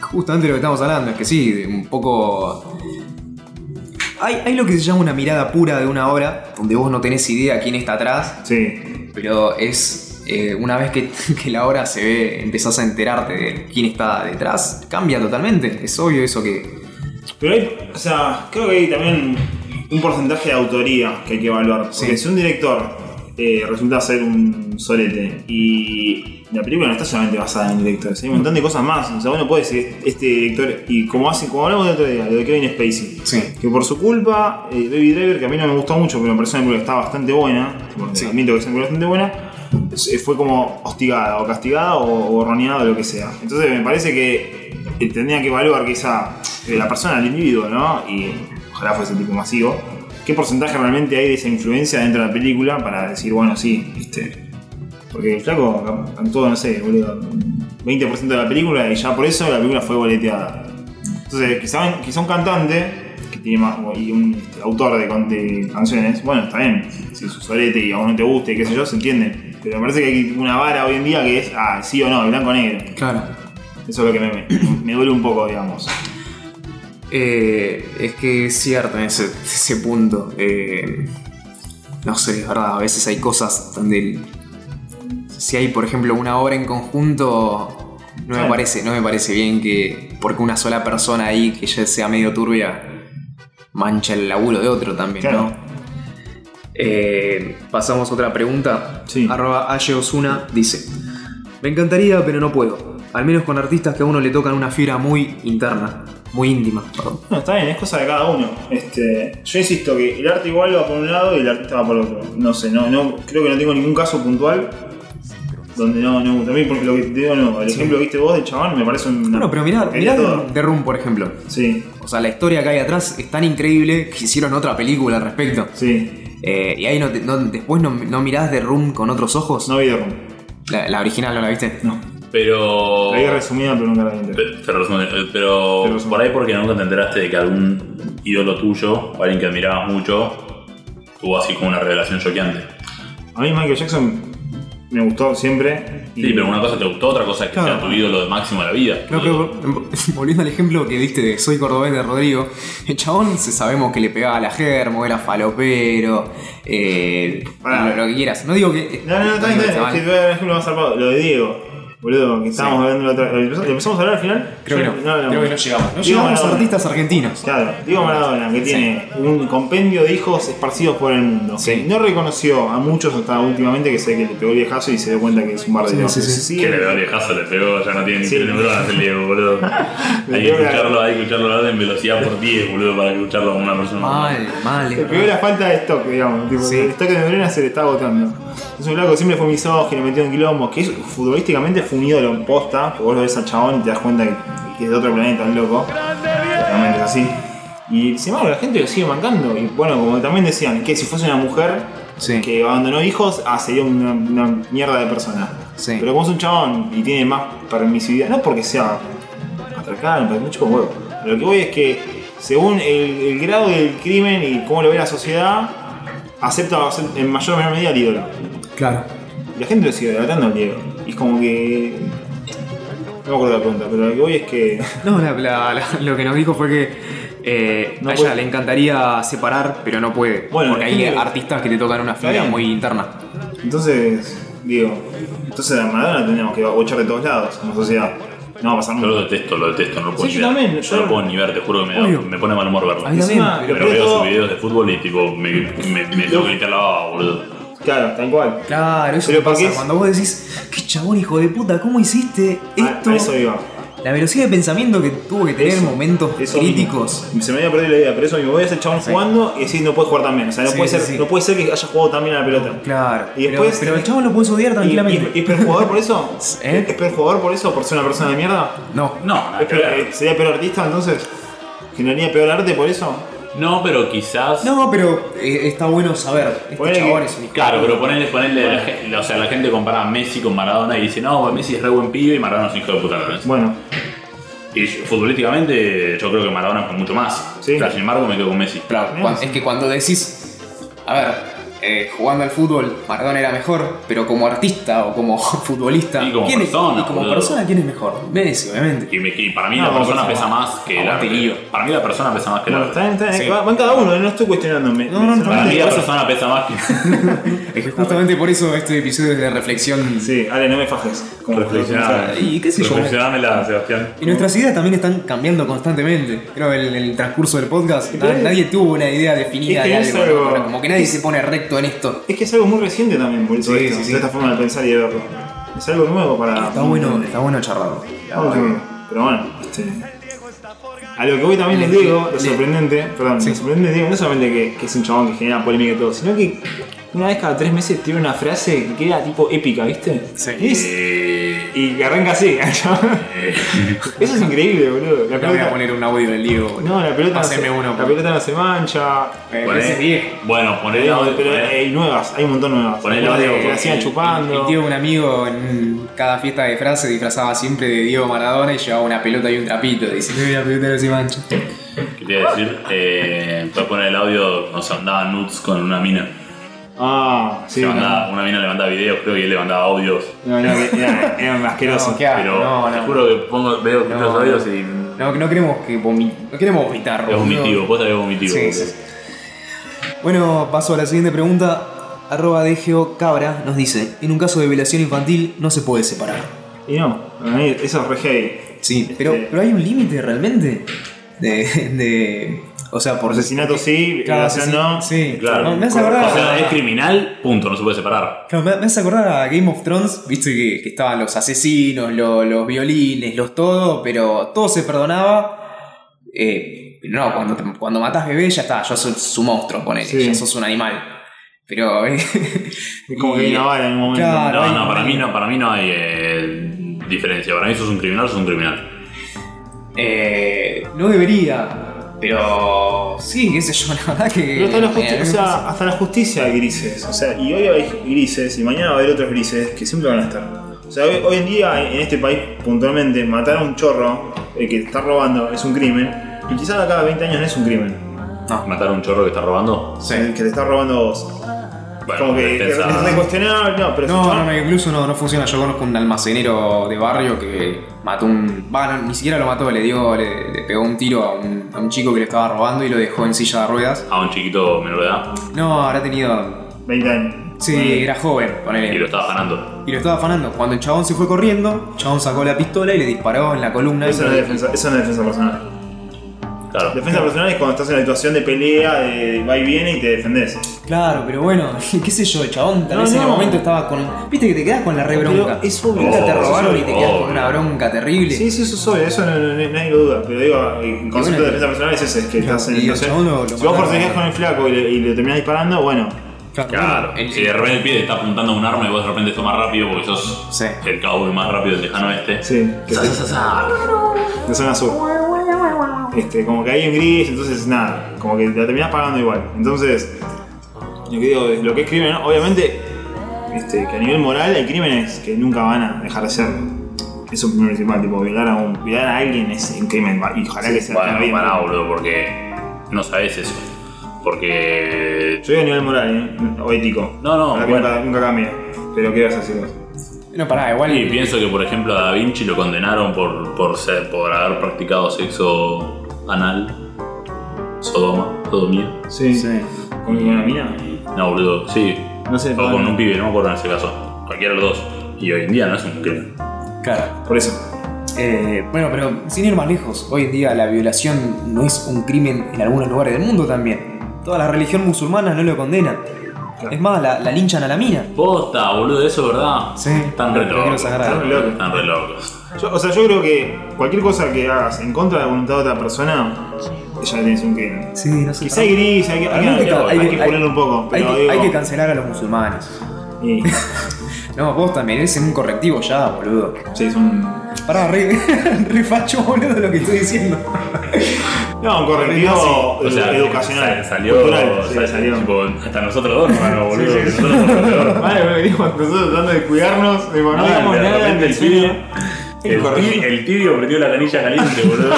justamente lo que estamos hablando es que sí, un poco... Hay, hay lo que se llama una mirada pura de una obra, donde vos no tenés idea quién está atrás, Sí. pero es eh, una vez que, que la obra se ve, empezás a enterarte de quién está detrás, cambia totalmente. Es obvio eso que. Pero hay, o sea, creo que hay también un porcentaje de autoría que hay que evaluar. Porque Sí. si un director eh, resulta ser un solete y la película no está solamente basada en directores, hay un montón de cosas más. O sea, uno puede decir, este director, y como hace, como hablamos el otro día, lo de Kevin Spacey, Sí. que por su culpa, eh, Baby Driver, que a mí no me gustó mucho, pero me parece una película que está bastante buena, Sí. admito que es una película bastante buena, eh, fue como hostigada o castigada o, o borroneada o lo que sea. Entonces me parece que eh, tendría que evaluar quizá la persona, el individuo, ¿no? Y ojalá fuese tipo masivo. ¿Qué porcentaje realmente hay de esa influencia dentro de la película para decir, bueno, sí, viste? Porque el flaco actuó, no sé, boludo, 20% de la película y ya por eso la película fue boleteada. Entonces, quizá, quizá un cantante que tiene más, y un este, autor de, canciones, bueno, está bien, si es un solete y a vos no te guste, qué sé yo, se entiende. Pero me parece que hay una vara hoy en día que es, ah, sí o no, blanco o negro. Claro. Eso es lo que me, me duele un poco, digamos. Eh, es que es cierto en ese, ese punto. eh, no sé, es verdad, a veces hay cosas donde. el- si hay, por ejemplo, una obra en conjunto. No me, parece, no me parece bien que. Porque una sola persona ahí que ya sea medio turbia. mancha el laburo de otro también, Claro. ¿no? Eh, pasamos a otra pregunta. Sí. Arroba Aye Osuna dice: Me encantaría, pero no puedo. Al menos con artistas que a uno le tocan una fibra muy interna, muy íntima. Perdón. No, está bien, es cosa de cada uno. Este, yo insisto que el arte igual va por un lado y el artista va por otro. No sé, no, no, creo que no tengo ningún caso puntual donde no, no, también porque lo que te digo no, el ejemplo que viste vos de chabón me parece un. Bueno, pero mirá, mirá. The Room, por ejemplo. Sí, O sea, la historia que hay atrás es tan increíble que hicieron otra película al respecto. sí. Eh, y ahí no, no- después no, no mirás The Room con otros ojos. No vi de Room. La, la original no la viste. No. Pero. La vi resumida, pero nunca la Pero, resumen, eh, pero Pero resumen. por ahí porque nunca te enteraste de que algún ídolo tuyo o alguien que admirabas mucho tuvo así como una revelación choqueante. A mí Michael Jackson me gustó siempre. y- Sí, pero una cosa te gustó, otra cosa es que Claro. sea tu ídolo de máximo de la vida. No, pero volviendo al ejemplo que diste de Soy Cordobés de Rodrigo, el chabón se sabemos que le pegaba a la germo, era falopero, eh, lo, lo que quieras. No digo que. No, no, no, está bien. Es que te voy a dar un ejemplo más zarpado. Lo de Diego. Boludo, que estábamos hablando la otra ¿Lo empezamos- ¿lo empezamos a hablar al final? Creo que no. hablamos. Creo que no llegamos. No llegamos a artistas argentinos. Claro, Diego Maradona, que tiene un compendio de hijos esparcidos por el mundo. Sí. No reconoció a muchos hasta últimamente que sé que le pegó el viejazo y se dio cuenta que es un bar de Sí, sí, sí. Sí, Que le pegó el viejazo, le pegó, ya no tiene ni Sí. tres neuronas el Diego, boludo. hay que escucharlo, hay que escucharlo hablar en velocidad por 10, boludo, para escucharlo como una persona. Mal, mal. Le pegó la falta de stock, digamos. Tipo, Sí. El stock de neuronas se le está agotando. Es un flaco que siempre fue misógino, metido en quilombos, que es, futbolísticamente fue un ídolo posta, que vos lo ves al chabón y te das cuenta que, que es de otro planeta, el loco. Realmente es así. Y sin embargo la gente lo sigue mancando. Y bueno, como también decían, que si fuese una mujer Sí. que abandonó hijos, ah, sería una, una mierda de persona. Sí. Pero como es un chabón y tiene más permisividad, no porque sea atracado, pero mucho huevo. Lo que voy es que según el, el grado del crimen y cómo lo ve la sociedad, acepta en mayor o menor medida al ídolo. Claro. Y la gente lo sigue tratando al Diego. Y es como que. No me acuerdo la pregunta, pero lo que voy es que. No, la- la- la- lo que nos dijo fue que eh, No a ella puede. le encantaría separar, pero no puede. Bueno, porque hay que- artistas que te tocan una fibra muy interna. Entonces, digo. Entonces a Maradona tendríamos que bochar de todos lados como sociedad. No va a pasar Yo lo nunca. detesto, lo detesto, no lo puedo Sí, ni yo ver. también, yo no lo puedo ni ver, te juro que me, da- me pone mal humor verlo. Encima, pero- veo todo- sus videos de fútbol y tipo me, me, me tengo que quitar la baba, boludo. Claro, tal cual. Claro, eso cuando vos decís, qué chabón hijo de puta, ¿cómo hiciste esto? A, eso iba. La velocidad de pensamiento que tuvo que tener Eso, momentos eso críticos. mismo. Se me había perdido la idea, pero eso mismo. Voy a ser chabón Sí. jugando y decir no puede jugar tan bien. O sea, no, Sí, puede sí, ser, sí. no puede ser que haya jugado tan bien a la pelota. Claro. Y pero- después- pero, el chabón lo puedes odiar tranquilamente. ¿Y, y, y es peor jugador por eso? ¿Eh? ¿Es peor jugador por eso? ¿Por ser una persona de mierda? no. No, nada ¿Es que peor- eh, ¿Sería peor artista entonces? ¿Generaría peor arte por eso? No, pero quizás. No, pero eh, está bueno saber. Este Ponele chabón es un hijo Claro, de pero puta. ponerle, ponerle o sea, la gente compara a Messi con Maradona y dice, no, pues Messi es re buen pibe y Maradona es un hijo de puta. ¿no? Bueno, Y futbolísticamente yo creo que Maradona fue mucho más. Sí. Claro, sin embargo me quedo con Messi. Claro, es que cuando decís, a ver, eh, jugando al fútbol, Maradona era mejor, pero como artista o como futbolista, Y como ¿quién es- persona, y como boludo. persona, ¿quién es mejor? Messi, obviamente. Y, me- y para mí No, la persona pesa más que el arte. Para mí la persona pesa más que el bueno arte. está está. Sí. Va, va en cada uno, no estoy cuestionándome. No, no, no, Para mí la persona pesa más que. Es que justamente por eso este episodio es de reflexión. Sí, Ale, no me fajes. Como Reflexionar. Y qué sé yo. Sebastián. Y nuestras ideas también están cambiando constantemente. Creo que en el transcurso del podcast es- nadie tuvo una idea definida es que de es algo. Como que nadie se pone recto en esto. Es que es algo muy reciente también, por eso Sí, esto, sí, sí. esta forma de pensar y de verlo. Es algo nuevo para. Está bueno, está bueno charlarlo. Pero bueno, este, a lo que voy también les digo, lo sorprendente, perdón, lo sorprendente digo, no solamente que, que es un chabón que genera polémica y todo, sino que una vez cada tres meses tiene una frase que queda tipo épica, ¿viste? Sí. Es- y que arranca así, eh, Eso es increíble, boludo. La voy a poner un audio del Diego. no, la pelota, no se, uno. la pelota no se mancha. Eh, poné- bueno, poner audio. pero hay nuevas, hay un montón nuevas. Poné el Algunas audio, que la el- chupando. El tío de un amigo en cada fiesta de frase disfrazaba siempre de Diego Maradona y llevaba una pelota y un trapito. Diciendo que la pelota no se mancha. ¿Qué te iba a decir? Eh, puedes poner el audio, nos mandaba nudes con una mina. Ah, sí. Se No, mandaba- una mina le mandaba videos, creo que él le mandaba audios. no, no, era, era asqueroso. No, Pero no, te no. juro que pongo, veo No, los audios y No, no queremos que vomi- no queremos vomitar. es vomitivo, que es vomitivo. Sí, sí. Bueno, paso a la siguiente pregunta. Arroba DGO Cabra nos dice: En un caso de violación infantil no se puede separar. Y no, eso es re heavy. Sí, Este, pero, pero hay un límite realmente. De, de. O sea, por. Asesinato sí, Claro, violación sí, no. Sí, Claro. No, me hace acordar. O sea, es criminal, punto, no se puede separar. Claro, me, me hace acordar a Game of Thrones, viste que, que estaban los asesinos, lo- los violines, los todo, pero todo se perdonaba. Eh, pero no, cuando, cuando matás bebé ya está, ya sos su monstruo, ponele, Sí. ya sos un animal. Pero. eh, Es como que una bala en un momento. Claro. No, no, para mí no, para mí no hay eh, diferencia. Para mí sos un criminal, sos un criminal. eh, no debería. Pero. Sí, qué sé yo, la verdad que. Pero hasta la, justi- eh, o sea, hasta la justicia hay grises. O sea, y hoy hay grises y mañana va a haber otros grises que siempre van a estar. O sea, hoy, hoy en día en este país, puntualmente, matar a un chorro el que está robando es un crimen. Y quizás a cada 20 años no es un crimen. no. Matar a un chorro que está robando. Sí. Que te está robando a vos. Bueno, como que, es no, pero si No, no, no, incluso no, no funciona. Yo conozco un almacenero de barrio que mató un. Va, no, ni siquiera lo mató, le dio, le, le pegó un tiro a un, a un chico que le estaba robando y lo dejó en silla de ruedas. a un chiquito menor de edad No, habrá tenido. 20 años. Sí, era joven, y lo ponele. estaba ganando. Y lo estaba afanando. Cuando el chabón se fue corriendo, el chabón sacó la pistola y le disparó en la columna. Eso no es defensa, eso no es defensa personal. Claro. Defensa personal es cuando estás en la situación de pelea, de va y viene y te defendés. Claro, pero bueno, qué sé yo, el chabón tal No, vez en el no. momento estaba con. Viste que te quedas con la re bronca. Pero es obvio. Nunca te Oh, robaron y te quedas con una bronca terrible. Sí, sí, eso es obvio, eso no, no- no- nadie lo duda. Pero digo, el concepto bueno, de defensa personal es ese, es que estás en y el situación- chabón lo- lo Si vos mataron. forcejeás con el flaco y le, y le terminás disparando, bueno. Claro. el- Si de repente el pie te está apuntando a un arma y vos de repente sos más rápido porque sos Sí. el cowboy más rápido del lejano oeste. Sí, que Sa, te- sa, sa. de zona sur. Este, como que hay un gris, entonces nada, como que la terminás pagando igual. Entonces, lo que digo, es lo que es crimen, ¿no? obviamente, este, que a nivel moral hay crímenes que nunca van a dejar de ser. Eso es lo principal, tipo, violar a, un, violar a alguien es un crimen, y ojalá que sea Bueno, bien. pará, boludo, porque no sabes eso. Porque. Yo digo a nivel moral, ¿eh? o ético. No, no, bueno. nunca, nunca cambie. Pero ¿qué vas a vos? No, pará, igual. Y pienso que, por ejemplo, a Da Vinci lo condenaron por, por, ser, por haber practicado sexo anal, sodoma, sodomía. Sí. Sí. ¿Con una mina? No, boludo, sí. No sé, O con un pibe, no me acuerdo en ese caso. Cualquiera de los dos. Y hoy en día no es un crimen. Claro. Por eso. Eh, bueno, pero sin ir más lejos, hoy en día la violación no es un crimen en algunos lugares del mundo también. Toda la religión musulmana no lo condena. Es más, la, la linchan a la mina. Posta, boludo, eso es verdad. Sí. Están re locos. Están re locos. Están re locos. Yo- o sea, yo creo que cualquier cosa que hagas en contra de la voluntad de otra persona, ya tienes un crimen. Sí, no sé. Quizá hay gris, hay que, hay, que- hay hay que que- ponerlo un poco. Hay que, digo, hay que cancelar a los musulmanes. y- No, vos también eres un correctivo ya, boludo. sí, es un. Pará, re, re facho, boludo, lo que estoy diciendo. No, un correctivo O sea, educacional. sa- Salió, cultural, sí, sa- salió. tipo, hasta nosotros dos, hermano, boludo. Sí, sí, sí. Nosotros somos peor. Vale, bueno, venimos nosotros tratando de cuidarnos, digo, no digamos de nada repente el del sueño. tibio. El, ti- el tibio prendió la canilla caliente, boludo.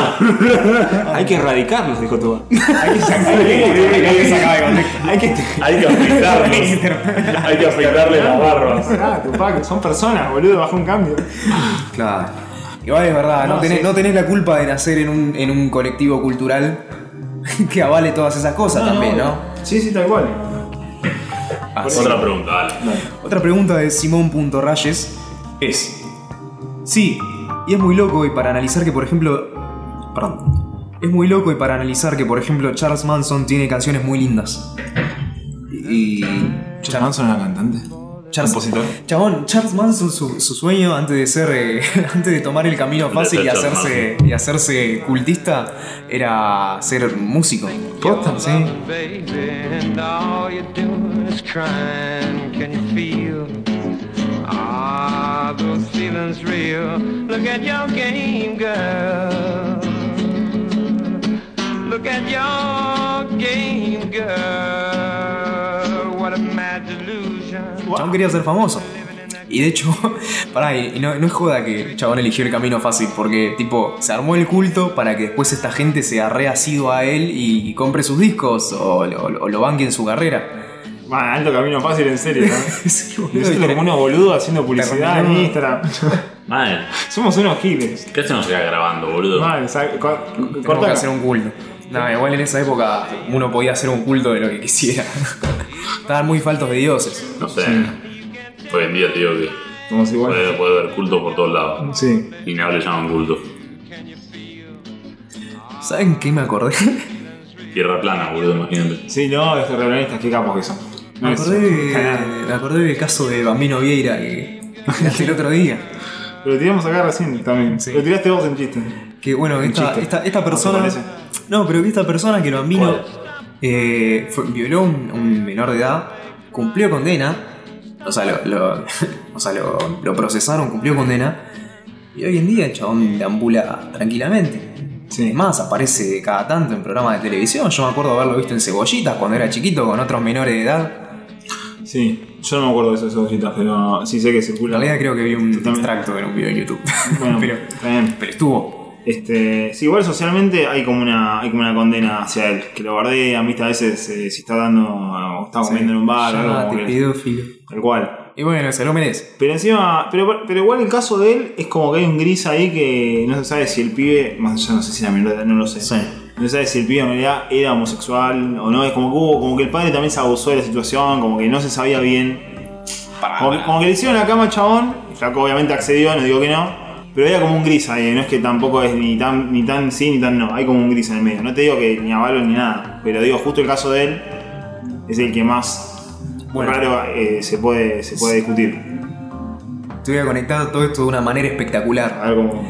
Hay que erradicarlos, dijo tú. Hay que sacar hay que de. Hay que. Hay que afeitarlos. Hay que afeitarle las barbas. Ah, Tupac, son personas, boludo, bajo un cambio. Claro. Igual es verdad, no, No, tenés, sí, no sí. tenés la culpa de nacer en un, en un colectivo cultural que avale todas esas cosas también, ¿no? Sí, sí, tal cual. Así. Otra pregunta, dale. Otra pregunta de Simón.rayes es: Sí, y es muy loco y para analizar que, por ejemplo. Perdón. Es muy loco y para analizar que, por ejemplo, Charles Manson tiene canciones muy lindas. Y. Charles Manson era cantante. Charles, compositor. Chabón, Charles Manson, su, su sueño antes de ser. eh, antes de tomar el camino fácil y hacerse, y hacerse cultista, era ser músico. Posta, Sí. baby, and all you're doing is crying. Can you feel? Are those feelings real? Look at your game, girl. Look at your game, girl. Chabón quería ser famoso. Y de hecho, pará, y no, no es joda que el chabón eligió el camino fácil, porque tipo, se armó el culto para que después esta gente se arre asido a él y, y compre sus discos o, lo- o lo banque en su carrera. Man, alto camino fácil, en serio, ¿no? Sí, boludo, como unos boludos haciendo publicidad en. Instagram. Mal. Somos unos giles. ¿Qué hacemos acá grabando, boludo? Mal, sa- co- Tenemos que corta. hacer un culto. No, igual en esa época uno podía hacer un culto de lo que quisiera. Estaban muy faltos de dioses. No sé. Hoy en día te digo que Somos igual. puede, puede haber culto por todos lados. Sí. Y no le llaman culto. ¿Saben qué me acordé? Tierra plana, boludo, imagínate. Sí, no, los terraplanistas, qué capos que son. Me acordé, me acordé del caso de Bambino Vieira que hace el otro día. Lo tiramos acá recién también. Sí. Lo tiraste vos en chiste. Que bueno, esta, esta, esta ¿No te persona. No, pero que esta persona que lo Bambino ¿Cuál? eh, fue- violó a un, un menor de edad, cumplió condena. O sea, lo, lo- o sea lo, lo procesaron, cumplió condena. Y hoy en día el chabón deambula tranquilamente. Sí. Es más, aparece cada tanto en programas de televisión. Yo me acuerdo haberlo visto en Cebollitas cuando era chiquito con otros menores de edad. Sí, yo no me acuerdo de esas cositas, pero sí sé que En circula. realidad creo que vi un Totalmente. extracto en un video en YouTube. Bueno, pero, pero estuvo. Este, sí, igual socialmente hay como una, hay como una condena hacia él, que lo bardean, viste, a veces eh, si está dando o está comiendo en un bar o algo como pedófilo. tal cual. Y bueno, se lo merece. Pero encima, pero, pero igual el caso de él es como que hay un gris ahí que no se sabe si el pibe, más allá no sé si de edad, no lo sé. Sí. No se sabe si el pibe en realidad era homosexual o no, es como que hubo, como que el padre también se abusó de la situación, como que no se sabía bien. Como, que- como que le hicieron la cama al chabón, el flaco obviamente accedió, no digo que no, pero había como un gris ahí, no es que tampoco es ni tan, ni tan sí ni tan no, hay como un gris en el medio. No te digo que ni avalo ni nada, pero digo, justo el caso de él es el que más Bueno. raro eh, se, puede, se puede discutir. Te voy a conectar todo esto de una manera espectacular. A ver cómo.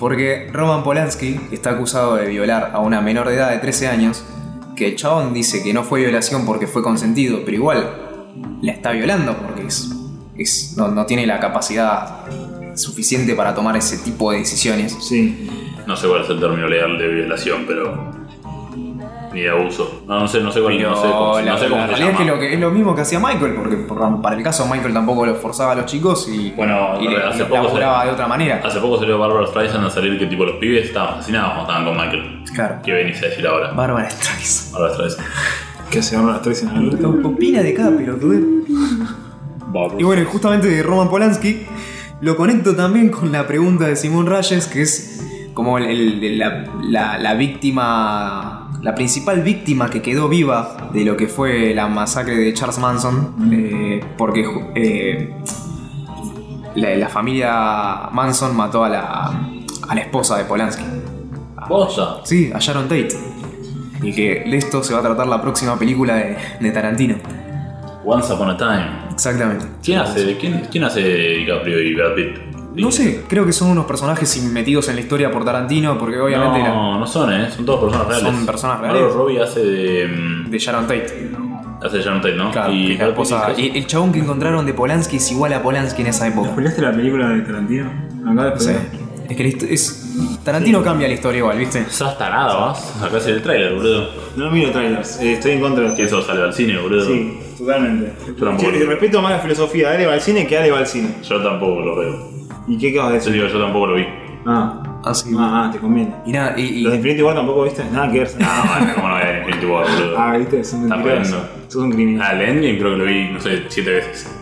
Porque Roman Polanski está acusado de violar a una menor de edad de 13 años. Que el chabón dice que no fue violación porque fue consentido, pero igual la está violando porque es, es- no, no tiene la capacidad suficiente para tomar ese tipo de decisiones. Sí. No sé cuál es el término legal de violación, pero. Ni de abuso. No, no sé, no sé cuál Pero no sé cómo, la, no sé cómo la se realidad es que, lo que es lo mismo que hacía Michael, porque por- para el caso Michael tampoco lo forzaba a los chicos y, Bueno, y le, hace y poco laburaba se- de otra manera. Hace poco salió Barbara Streisand a salir que tipo los pibes estaban fascinados cuando estaban con Michael. Claro. ¿Qué venís a decir ahora? Bárbara Streisand. Barbara Streisand. Que se llaman las tres en el Opina de cada pelotudez. Y bueno, y justamente Roman Polanski lo conecto también con la pregunta de Simón Rayes, que es como el- el- la, la- la víctima, la principal víctima que quedó viva de lo que fue la masacre de Charles Manson, eh, porque eh, la, la familia Manson mató a la, a la esposa de Polanski. Posta. Sí, a Sharon Tate. Y que de esto se va a tratar la próxima película de, de Tarantino. Once Upon a Time. Exactamente. ¿Quién hace, quién, quién hace DiCaprio y Brad Pitt? No sé, creo que son unos personajes metidos en la historia por Tarantino, porque obviamente No, no son, ¿eh? Son todos personas reales. Son personas reales. Margot Robbie hace de. mm, de Sharon Tate. Hace de Sharon Tate, ¿no? Claro, y es el chabón que encontraron de Polanski es igual a Polanski en esa época. ¿Spoileaste la película de Tarantino? Acá de No sé. Es que es, Tarantino cambia la historia igual, ¿viste? Sos tarado, vas. Acá hace el trailer, boludo. No miro trailers, eh, estoy en contra de Que eso sale al cine, boludo. Sí, totalmente. Yo tampoco. Respeto más la filosofía de Ale va al cine que Ale va al cine. Yo tampoco lo veo. ¿Y qué acabas de Yo decir? digo, yo tampoco lo vi. Ah, Así. ah, ah, te conviene. Y nada, y, y- Los de Infinity War tampoco viste, nada que ver. No, bueno, ¿cómo no voy a ver Infinity War, boludo? Ah, viste, son Está mentirosos. jodiendo. Sos un criminal. Ah, el Endgame creo que lo vi, no sé, siete veces.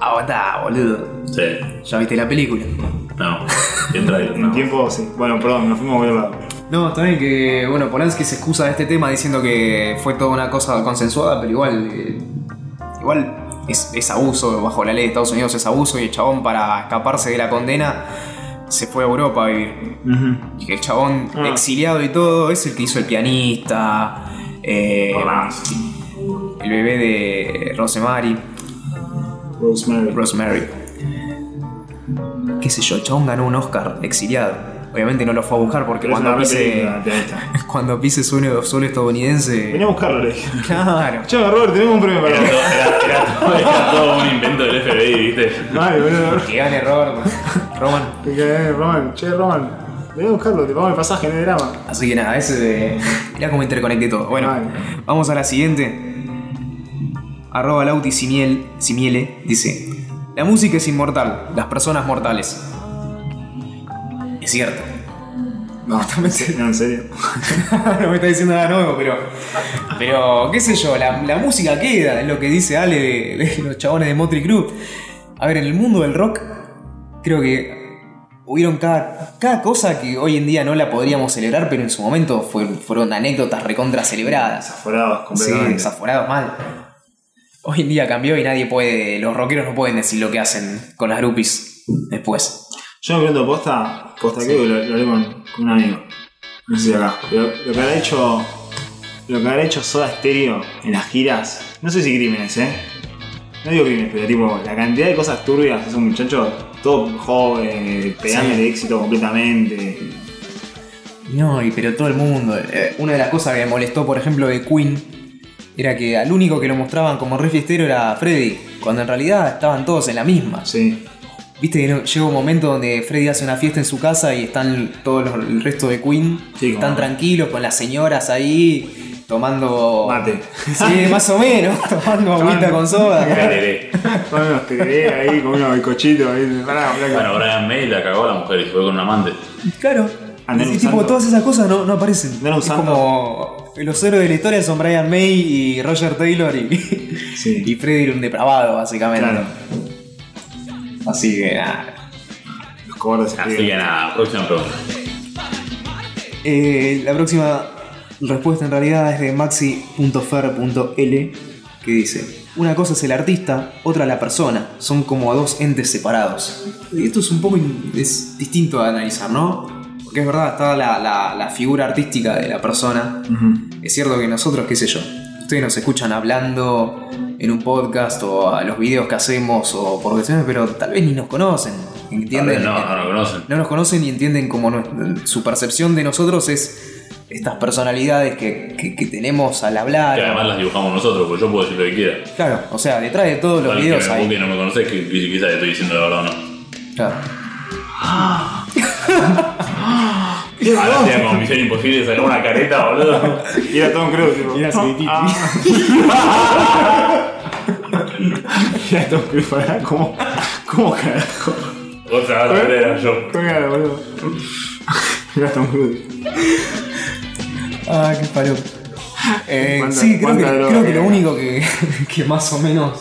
aguantá, boludo. Sí. Ya viste la película. No. Y el trailer, En no. tiempo, sí. Bueno, perdón, nos fuimos a otro lado. No, está bien que, bueno, Polanski se excusa de este tema diciendo que fue toda una cosa consensuada, pero igual, eh, igual es, es abuso, bajo la ley de Estados Unidos es abuso y el chabón para escaparse de la condena se fue a Europa a vivir. Y el chabón Ah. exiliado y todo es el que hizo el pianista, eh, el bebé de Rosemary, Rosemary. Rosemary. Qué sé yo, el chabón ganó un Oscar exiliado. Obviamente no lo fue a buscar porque Pero cuando pise, cuando pise suelo, suelo estadounidense. Vení a buscarlo, le dije. Claro. Che, Robert, tenemos un premio para Era, todo- era- era todo, era todo un invento del FBI, ¿viste? Vale, boludo. Que gane Robert. Roman. Que- que- Roman, che, Roman. Vení a buscarlo, te pagamos el pasaje en el drama. Así que nada, ese. Mirá cómo interconecté todo. Bueno, Vale. vamos a la siguiente. Arroba Lauti Simiel, Simiele dice: La música es inmortal, las personas mortales. Es cierto. No, no, en serio. no me está diciendo nada nuevo, pero. Pero, qué sé yo, la, la música queda, es lo que dice Ale de, de los chabones de Motley Crue. A ver, en el mundo del rock, creo que hubieron cada, cada cosa que hoy en día no la podríamos celebrar, pero en su momento fue- fueron anécdotas recontra celebradas. Desaforados Sí, completamente. desaforados mal. Hoy en día cambió y nadie puede. Los rockeros no pueden decir lo que hacen con las groupies después. Yo me pregunto, posta, posta que lo, lo hablé con, con un amigo. No sé si acá. Pero lo que habrá hecho. Lo que habrá hecho Soda Stereo en las giras. No sé si crímenes, eh. No digo crímenes, pero tipo, la cantidad de cosas turbias es un muchacho, todo joven, pegándole Sí. éxito completamente. No, y pero todo el mundo. eh, una de las cosas que me molestó, por ejemplo, de Queen, era que al único que lo mostraban como re fiestero era Freddy, cuando en realidad estaban todos en la misma. Sí. Viste que no- llega un momento donde Freddy hace una fiesta en su casa y están todos los- el resto de Queen, Sí, están como- tranquilos con las señoras ahí, tomando. Mate. Sí, más o menos, tomando agüita con soda. Tereré. Unos tereré ahí, con unos bizcochitos ahí. Pará. Bueno, Brian May la cagó a la mujer y se fue con un amante. Claro. Andar Y tipo, santo. todas esas cosas no, no aparecen. Un es santo. como. Los héroes de la historia son Brian May y Roger Taylor y. Sí. y Freddy era un depravado, básicamente. Claro. Así que nada. Los cobardes Así que nada, próxima pregunta. Eh, la próxima respuesta en realidad es de maxi.fer.l que dice: Una cosa es el artista, otra la persona. Son como dos entes separados. Y esto es un poco es distinto a analizar, ¿no? Porque es verdad, está la, la- la figura artística de la persona. Es cierto que nosotros, qué sé yo, ustedes nos escuchan hablando en un podcast o a los videos que hacemos o por cuestiones, pero tal vez ni nos conocen. ¿Entienden? No, no lo conocen. no nos conocen y entienden como su percepción de nosotros es estas personalidades que, que- que tenemos al hablar. Que además las dibujamos nosotros, porque yo puedo decir lo que quiera. Claro, o sea, detrás de todos los videos que me hay. no me que quizás estoy diciendo la verdad o no. Claro. Ahora sea como misión imposible sacar una careta, boludo. Y era Tom Cruise, tipo. Era Titi. Ah. Y era Tom Cruise, ¿cómo? ¿Cómo carajo? Otra vez era yo. ¿Cómo era, boludo? Era Tom Cruise. Ah, qué palo. Eh, ¿Cuánta- sí, creo que, droga creo que lo que- único que, que más o menos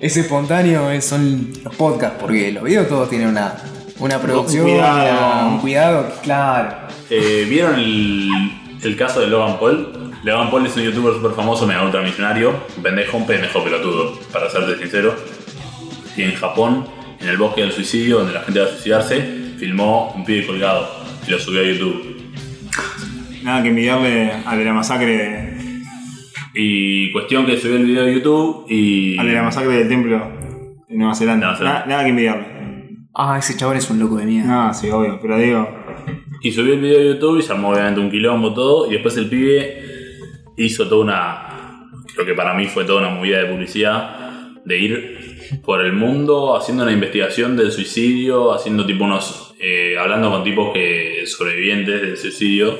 es espontáneo es- son los podcasts, porque los videos todos tienen una, una producción, cuidado. una- un cuidado, claro. Eh, ¿Vieron el, el caso de Logan Paul? Logan Paul es un youtuber súper famoso, mega ultramillonario, un pendejo, un pendejo pelotudo, para serte sincero. Y en Japón, en el bosque del suicidio, donde la gente va a suicidarse, filmó un pibe colgado y lo subió a YouTube. Nada que envidiarle al de la masacre de- Y cuestión que subió el video a YouTube y. al de la masacre del templo de Nueva Zelanda. Nueva Zelanda. Nada, nada que envidiarle. Ah, ese chabón es un loco de mierda. No, sí, obvio, pero digo. Y subió el video a YouTube y se armó obviamente un quilombo todo. Y después el pibe hizo toda una. Creo que para mí fue toda una movida de publicidad. De ir por el mundo haciendo una investigación del suicidio, haciendo tipo unos. eh, hablando con tipos que sobrevivientes del suicidio.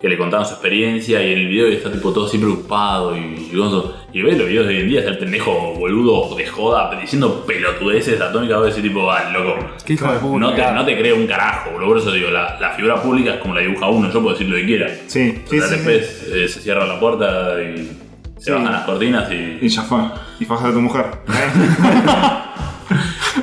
Que le contaban su experiencia y en el video está tipo todo así preocupado y, y cosas. Y ves los videos de hoy en día, está el pendejo boludo de joda diciendo pelotudeces atómicas, vos decís tipo, ah, loco, Qué hijo de puta. no te, no te creo un carajo, boludo. Por eso digo, la, la figura pública es como la dibuja uno, yo puedo decir lo que quiera. Sí, sí, Total, sí. después eh, se cierra la puerta y se Sí. bajan las cortinas Y y. ya fue. Y fue a tu mujer.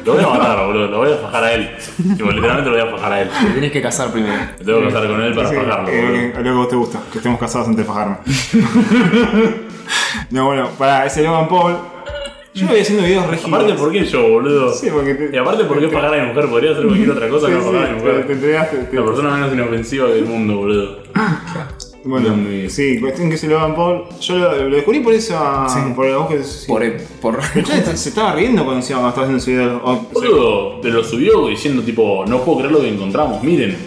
Lo voy a matar, boludo. Lo voy a fajar a él. Tipo, literalmente lo voy a fajar a él. Te tenés que casar primero. Me tengo que casar con él para Sí, fajarlo, es lo boludo. que, es lo que vos te gusta, que estemos casados antes de fajarme. no, bueno, para ese Logan Paul. Yo lo voy haciendo videos rígidos. Aparte, ¿por qué yo, boludo? Sí, porque te- Y aparte, ¿por qué fajar a mi mujer? Podría hacer cualquier otra cosa Sí, que no sí, fajar a mi te, te mujer. entregaste. te- La persona menos inofensiva del mundo, boludo. Bueno, mío. sí, cuestión que ese Logan Paul. Yo lo, lo descubrí por eso. Por la voz que. sí. Por, por... Se estaba riendo cuando cuando estaba haciendo ese video. O- Boludo, te lo subió diciendo, tipo, no puedo creer lo que encontramos, miren.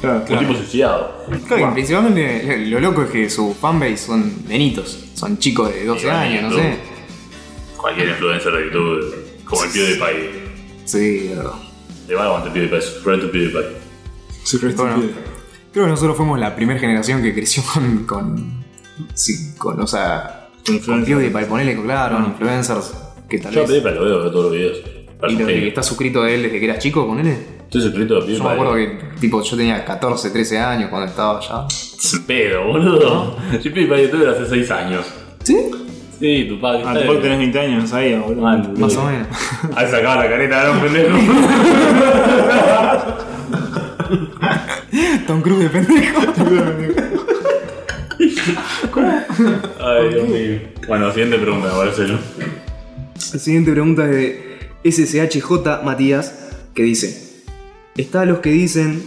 Claro, Un tipo suicidado. Claro, que principalmente lo loco es que su fanbase son nenitos, son chicos de 12 Y van años, no sé. Cualquier influencer de YouTube, como el PewDiePie. Sí, verdad. Le va a aguantar PewDiePie, suscríbete a PewDiePie. Bueno, creo que nosotros fuimos la primera generación que creció con. con. sí, con, o sea. Con. PewDiePie, ponele, claro, con influencers que tal Yo a vez. PewDiePie lo veo de todos los videos. Y lo que genio. estás suscrito de él desde que eras chico, ponele. Estoy suscrito a PewDiePie. Yo me acuerdo que, tipo, yo tenía 14, 13 años cuando estaba allá. Pedo, boludo. Yo PewDiePie youtuber hace 6 años. ¿Sí? Sí, tu padre. Ah, tú tenés 20 años, no sabía, boludo. Más o menos. Ahí sacaba la careta de un pendejo. Tom Cruise de pendejo. Ay, Dios mío. Bueno, siguiente pregunta, ¿no? La siguiente pregunta es de SSHJ Matías, que dice: Está los que dicen,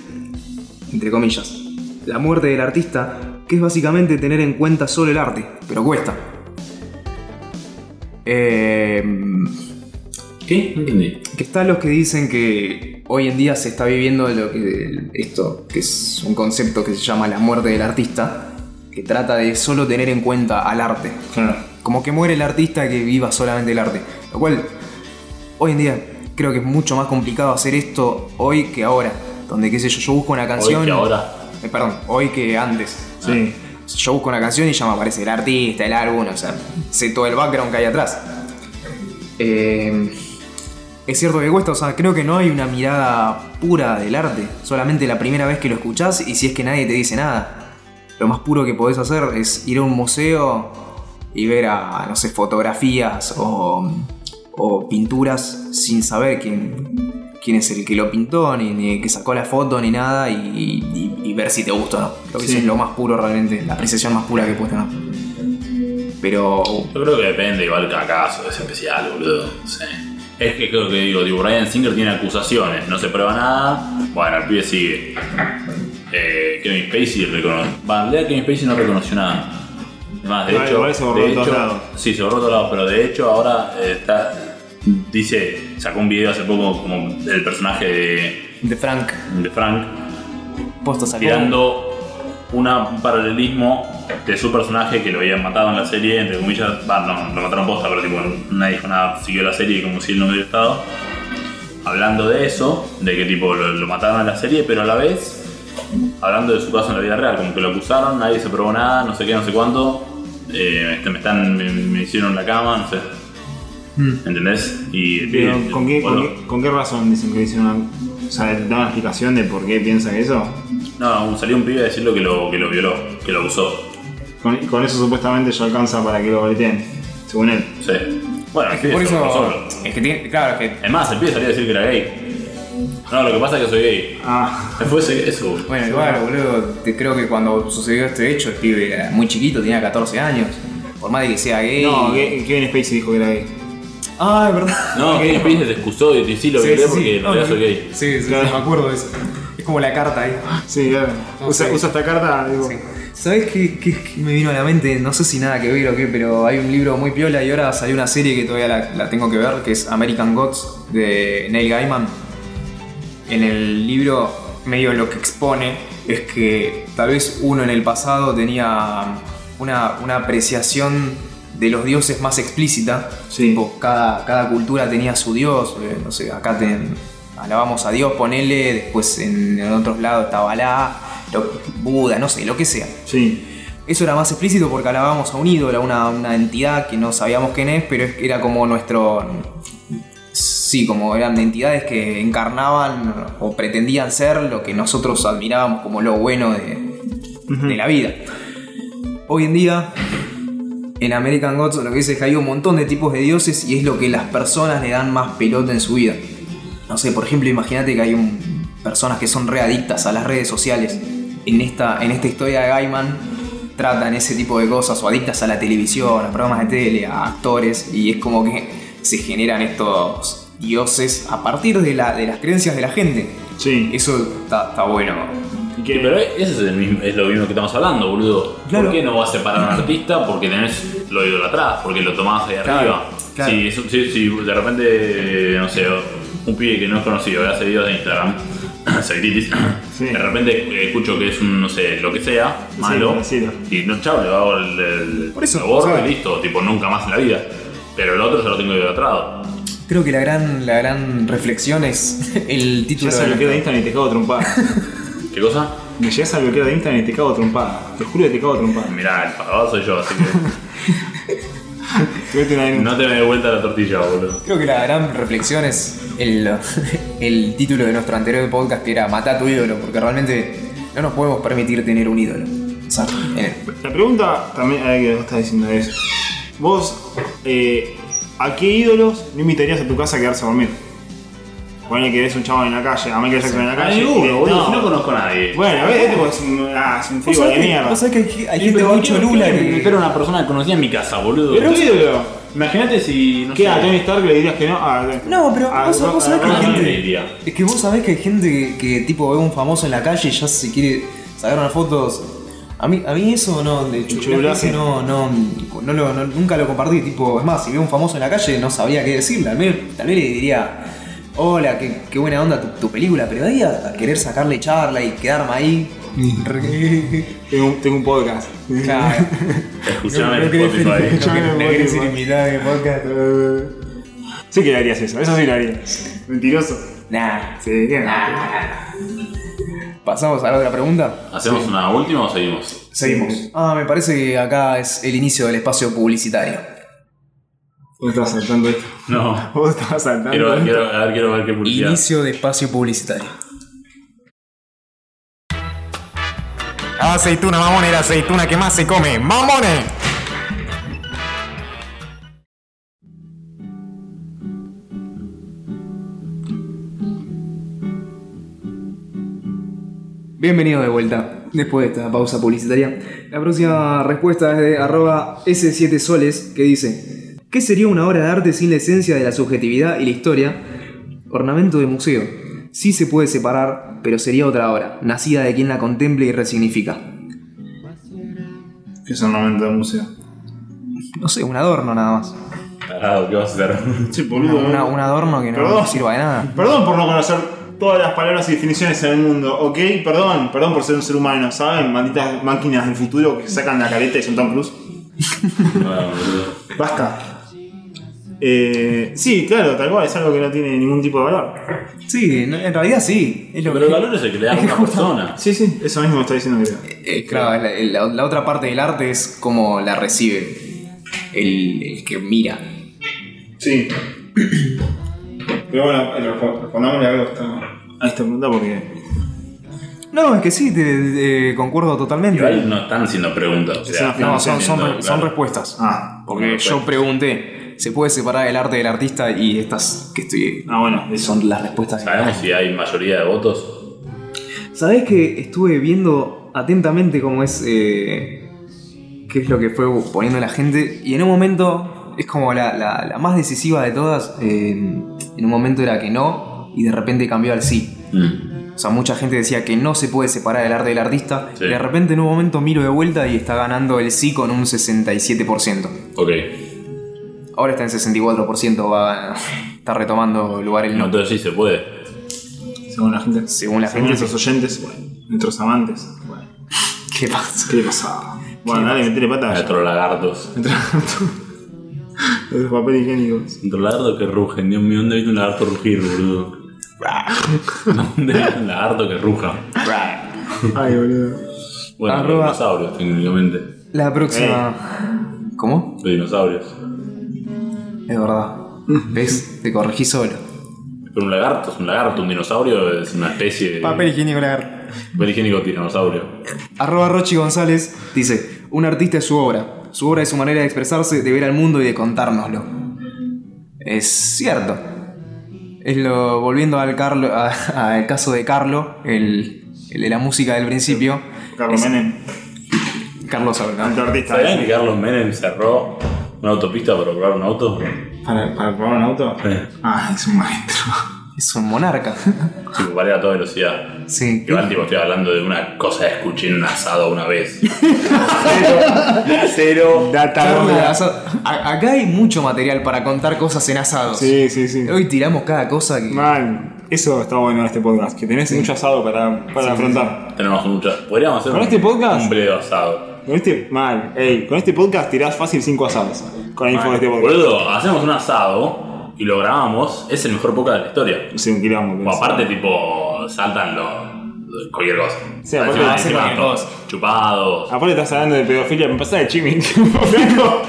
entre comillas, la muerte del artista, que es básicamente tener en cuenta solo el arte, pero cuesta. Eh, ¿Qué? No entendí. que está los que dicen que hoy en día se está viviendo lo que esto, que es un concepto que se llama la muerte del artista, que trata de solo tener en cuenta al arte. Claro. Como que muere el artista que viva solamente el arte. Lo cual, hoy en día, creo que es mucho más complicado hacer esto hoy que ahora. Donde, qué sé yo, yo busco una canción. Hoy que ahora. Eh, perdón, hoy que antes. Sí. Yo busco una canción y ya me aparece el artista, el álbum, o sea, sé todo el background que hay atrás. Eh, es cierto que cuesta, o sea, creo que no hay una mirada pura del arte, solamente la primera vez que lo escuchás y si es que nadie te dice nada. Lo más puro que podés hacer es ir a un museo y ver a, no sé, fotografías o, o pinturas sin saber quién, quién es el que lo pintó, ni, ni el que sacó la foto, ni nada, y, y- y ver si te gusta o no. Creo que Sí. eso es lo más puro realmente, la apreciación más pura que puedes tener. Pero Yo creo que depende, igual cada caso es especial, boludo. No. Es que creo que digo, tipo, Brian Singer tiene acusaciones, no se prueba nada. Bueno, el pibe sigue. Eh, Kevin Spacey reconoce. Va, en realidad Kevin Spacey no reconoció nada. Además, de Igual- hecho. igual se borró de hecho- lados. Sí, se borró todos lados, pero de hecho ahora eh, está. Dice, sacó un video hace poco como del personaje de, de Frank, de Frank posto sacó. tirando una- un paralelismo de su personaje que lo habían matado en la serie, entre comillas, va, no, lo mataron posta, pero tipo, nadie dijo nada, siguió la serie como si él no hubiera estado. Hablando de eso, de que tipo lo, lo mataron en la serie, pero a la vez hablando de su caso en la vida real, como que lo acusaron, nadie se probó nada, no sé qué, no sé cuánto, eh, este, me están, me, me hicieron la cama, no sé. ¿Entendés? Y Pero, ¿con, qué, con, bueno, qué, con qué razón dicen que hicieron una. O sea, ¿dan una explicación de por qué piensan eso? No, salió un pibe a decirlo que lo, que lo violó, que lo abusó. Con, con eso supuestamente ya alcanza para que lo boleteen, según él. Sí. Bueno, Es que por eso. Es que tiene. Claro, es que. Es más, el pibe salía a decir que era gay. No, lo que pasa es que soy gay. Ah, Después eso. Bueno, igual, boludo, te creo que cuando sucedió este hecho, el pibe era muy chiquito, tenía 14 años. Por más de que sea gay. no, Ke- Kevin Spacey dijo que era gay. Ah, es verdad. No, Kevin Spacey se excusó y sí lo Sí, sí, porque sí. en realidad No, soy gay. Sí, sí, Claro. me acuerdo de eso. Es como la carta ahí. Sí, claro. Usa, esta carta, digo. Sí. ¿Sabes qué, qué- qué me vino a la mente? No sé si nada que ver o qué, pero hay un libro muy piola y ahora salió una serie que todavía la, la tengo que ver, que es American Gods de Neil Gaiman. En el libro, medio lo que expone es que tal vez uno en el pasado tenía una, una apreciación de los dioses más explícita. Sí. Tipo, cada, cada cultura tenía su dios. eh, No sé, acá ten- alabamos a Dios, ponele, después en, en otros lados estaba Alá, lo- Buda, no sé, lo que sea. Sí. Eso era más explícito porque alabábamos a un ídolo, a una, una entidad que no sabíamos quién es, pero era como nuestro. Sí, como eran entidades que encarnaban o pretendían ser lo que nosotros admirábamos como lo bueno de, de la vida. Hoy en día, en American Gods lo que dice es que hay un montón de tipos de dioses y es lo que las personas le dan más pelota en su vida. No sé, por ejemplo, imagínate que hay un- personas que son readictas a las redes sociales. En esta, en esta historia de Gaiman tratan ese tipo de cosas, o adictas a la televisión, a programas de tele, a actores, y es como que se generan estos dioses a partir de, la, de las creencias de la gente. Sí. Eso está, está bueno. Y Sí, que, pero ese es, el mismo- es lo mismo que estamos hablando, boludo. Claro. ¿Por qué no vas a separar a un artista porque tenés lo idolatrás? Porque lo tomás ahí Claro, arriba. claro. Si, si- si- si de repente, no sé, un pibe que no es conocido, que hace videos de Instagram, Sí. de repente escucho que es un, no sé, lo que sea, malo, y no, chao, le hago el, el- Por eso, lo borro y listo, tipo, nunca más en la vida. Pero el otro ya lo tengo idolatrado. Creo que la gran, la gran reflexión es el título al de bloqueo de Instagram y te cago a trompada. ¿Qué cosa? Me llegas al bloqueo de Instagram y te cago a trompada. Te juro que te cago a trompada. Mirá, el pagador soy yo, así que no te me dé vuelta la tortilla, boludo. Creo que la gran reflexión es el, el título de nuestro anterior podcast que era Mata a tu ídolo, porque realmente no nos podemos permitir tener un ídolo. O sea, en- La pregunta también, a ver que vos estás diciendo es: ¿Vos eh, a qué ídolos no invitarías a tu casa a quedarse a dormir? Ponele que ves un chavo en la calle, a Michael Jackson en la calle. y ninguno, le- boludo, no. conozco a nadie. Bueno, a ver, este pues es un, ah, es un ¿Vos frigo sabés de que- mierda. vos sabés que hay, gente pero muy ¿quién- cholula quién que. meter a una persona conocida en mi casa, boludo. ¿Pero tu ídolo? Imagínate si. No ¿Qué? sé, ¿A Tony Stark le dirías que no? Ah, No, pero a- vos, vos sabés que hay gente. Es que vos sabés que hay gente que, que, tipo ve un famoso en la calle y ya se quiere sacar unas fotos. A mí, a mí eso no, de Chulaje. no, no, no, nunca lo compartí. Tipo, es más, si veo un famoso en la calle no sabría qué decirle. Tal vez, tal vez le diría, hola, qué, qué buena onda tu, tu película, pero de ahí a, a querer sacarle charla y quedarme ahí. Tengo, un- tengo un podcast. Claro. Escuchame No en querés- Spotify. no no querés invitado podcast. Sí que le harías eso, eso sí lo harías. Mentiroso. Nah. Sí, ¿qué? ¿Pasamos a la otra pregunta? ¿Hacemos una última o seguimos? Seguimos. Ah, me parece que acá es el inicio del espacio publicitario. Vos estabas saltando esto. No. Vos estabas saltando Quiero, esto. quiero, a ver, quiero ver qué publicidad. Inicio de espacio publicitario. Aceituna, mamone, la aceituna que más se come. ¡Mamone! Bienvenido de vuelta, después de esta pausa publicitaria. La próxima respuesta es de arroba S7soles, que dice, ¿qué sería una obra de arte sin la esencia de la subjetividad y la historia? Ornamento de museo. Sí se puede separar, pero sería otra obra, nacida de quien la contemple y resignifica. ¿Qué es ornamento de museo? No sé, un adorno nada más. Tarado, ¿qué vas a hacer? Sí, Una- una- un adorno que no Perdón. sirva de nada. Perdón por no conocer todas las palabras y definiciones en el mundo, ¿ok? Perdón, perdón por ser un ser humano, ¿saben? Malditas máquinas del futuro que sacan la careta y son Tom Cruise. No, boludo. Basta. Eh, sí, claro, tal cual, es algo que no tiene ningún tipo de valor. Sí, en realidad sí. Es lo Pero que- el valor es el que le da a una persona. Sí, sí, eso mismo me está diciendo que Eh, claro, la, la- la otra parte del arte es cómo la recibe el, el que mira. Sí. Pero bueno, resp- respondámosle algo a esta, a esta pregunta porque. No, es que sí, te, te- concuerdo totalmente. Igual no están haciendo preguntas. O sea, No, son, son, son respuestas. Ah, Porque yo pregunté se puede separar el arte del artista y estas que estoy. Ah, bueno, eso. Son las respuestas. ¿Sabemos si hay mayoría de votos? ¿Sabés que estuve viendo atentamente cómo es. eh, qué es lo que fue poniendo la gente? Y en un momento es como la, la- la más decisiva de todas. eh, en un momento era que no, y de repente cambió al sí. Mm. O sea, mucha gente decía que no se puede separar el arte del artista. Sí. Y de repente en un momento miro de vuelta y está ganando el sí con un 67%. Ok. Ahora está en 64%, va, está retomando el lugar el No, entonces sí se puede. Según la gente. Según la Según gente, nuestros oyentes, bueno, nuestros amantes. Bueno, ¿Qué pasa? ¿qué le pasaba? Bueno, dale, metele pata. Nuestros lagartos. Los papeles higiénicos. Nuestros lagartos que rugen. Dios mío, ¿dónde viste un lagarto rugir, boludo? ¿Dónde viste un lagarto que ruja? Ay, boludo. Bueno, los Arroba- dinosaurios, técnicamente. La próxima. ¿Cómo? Los dinosaurios. Es verdad. ¿Ves? Te corregí solo. Pero un lagarto es un lagarto, un dinosaurio es una especie de. Papel higiénico lagarto. Papel higiénico dinosaurio. Arroba Rochi González dice: Un artista es su obra. Su obra es su manera de expresarse, de ver al mundo y de contárnoslo. Es cierto. Es lo. Volviendo al, Carlo, a- caso de Carlo, el, el de la música del principio. Carlos Es- Menem, Carlos alto artista. ¿Sabían que Carlos Menem cerró una autopista para probar un auto? ¿Para, para probar un auto? Sí. Ah, es un maestro. Es un monarca. Sí, ir a toda velocidad. sí. Igual, tipo, estoy hablando de una cosa que escuché en un asado una vez. Cero. Data. Carlos, dura. asado. A- acá hay mucho material para contar cosas en asados. Sí, sí, sí. Hoy tiramos cada cosa que. Man, eso está bueno en este podcast, que tenés mucho asado para, para afrontar. Tenemos muchas. Podríamos hacer ¿Con un, este podcast? un asado. Con este, mal, ey, con este podcast tirás fácil 5 asados. Con la info de este podcast. Boludo, hacemos un asado y lo grabamos. Es el mejor podcast de la historia. Sí, un quilombo. O aparte, tipo, saltan los. cualquier cosa. Sí, aparte Encima- hace encima cualquier todos cosa. Chupados. Aparte estás hablando de pedofilia, me pasaba el chimi. Flaco,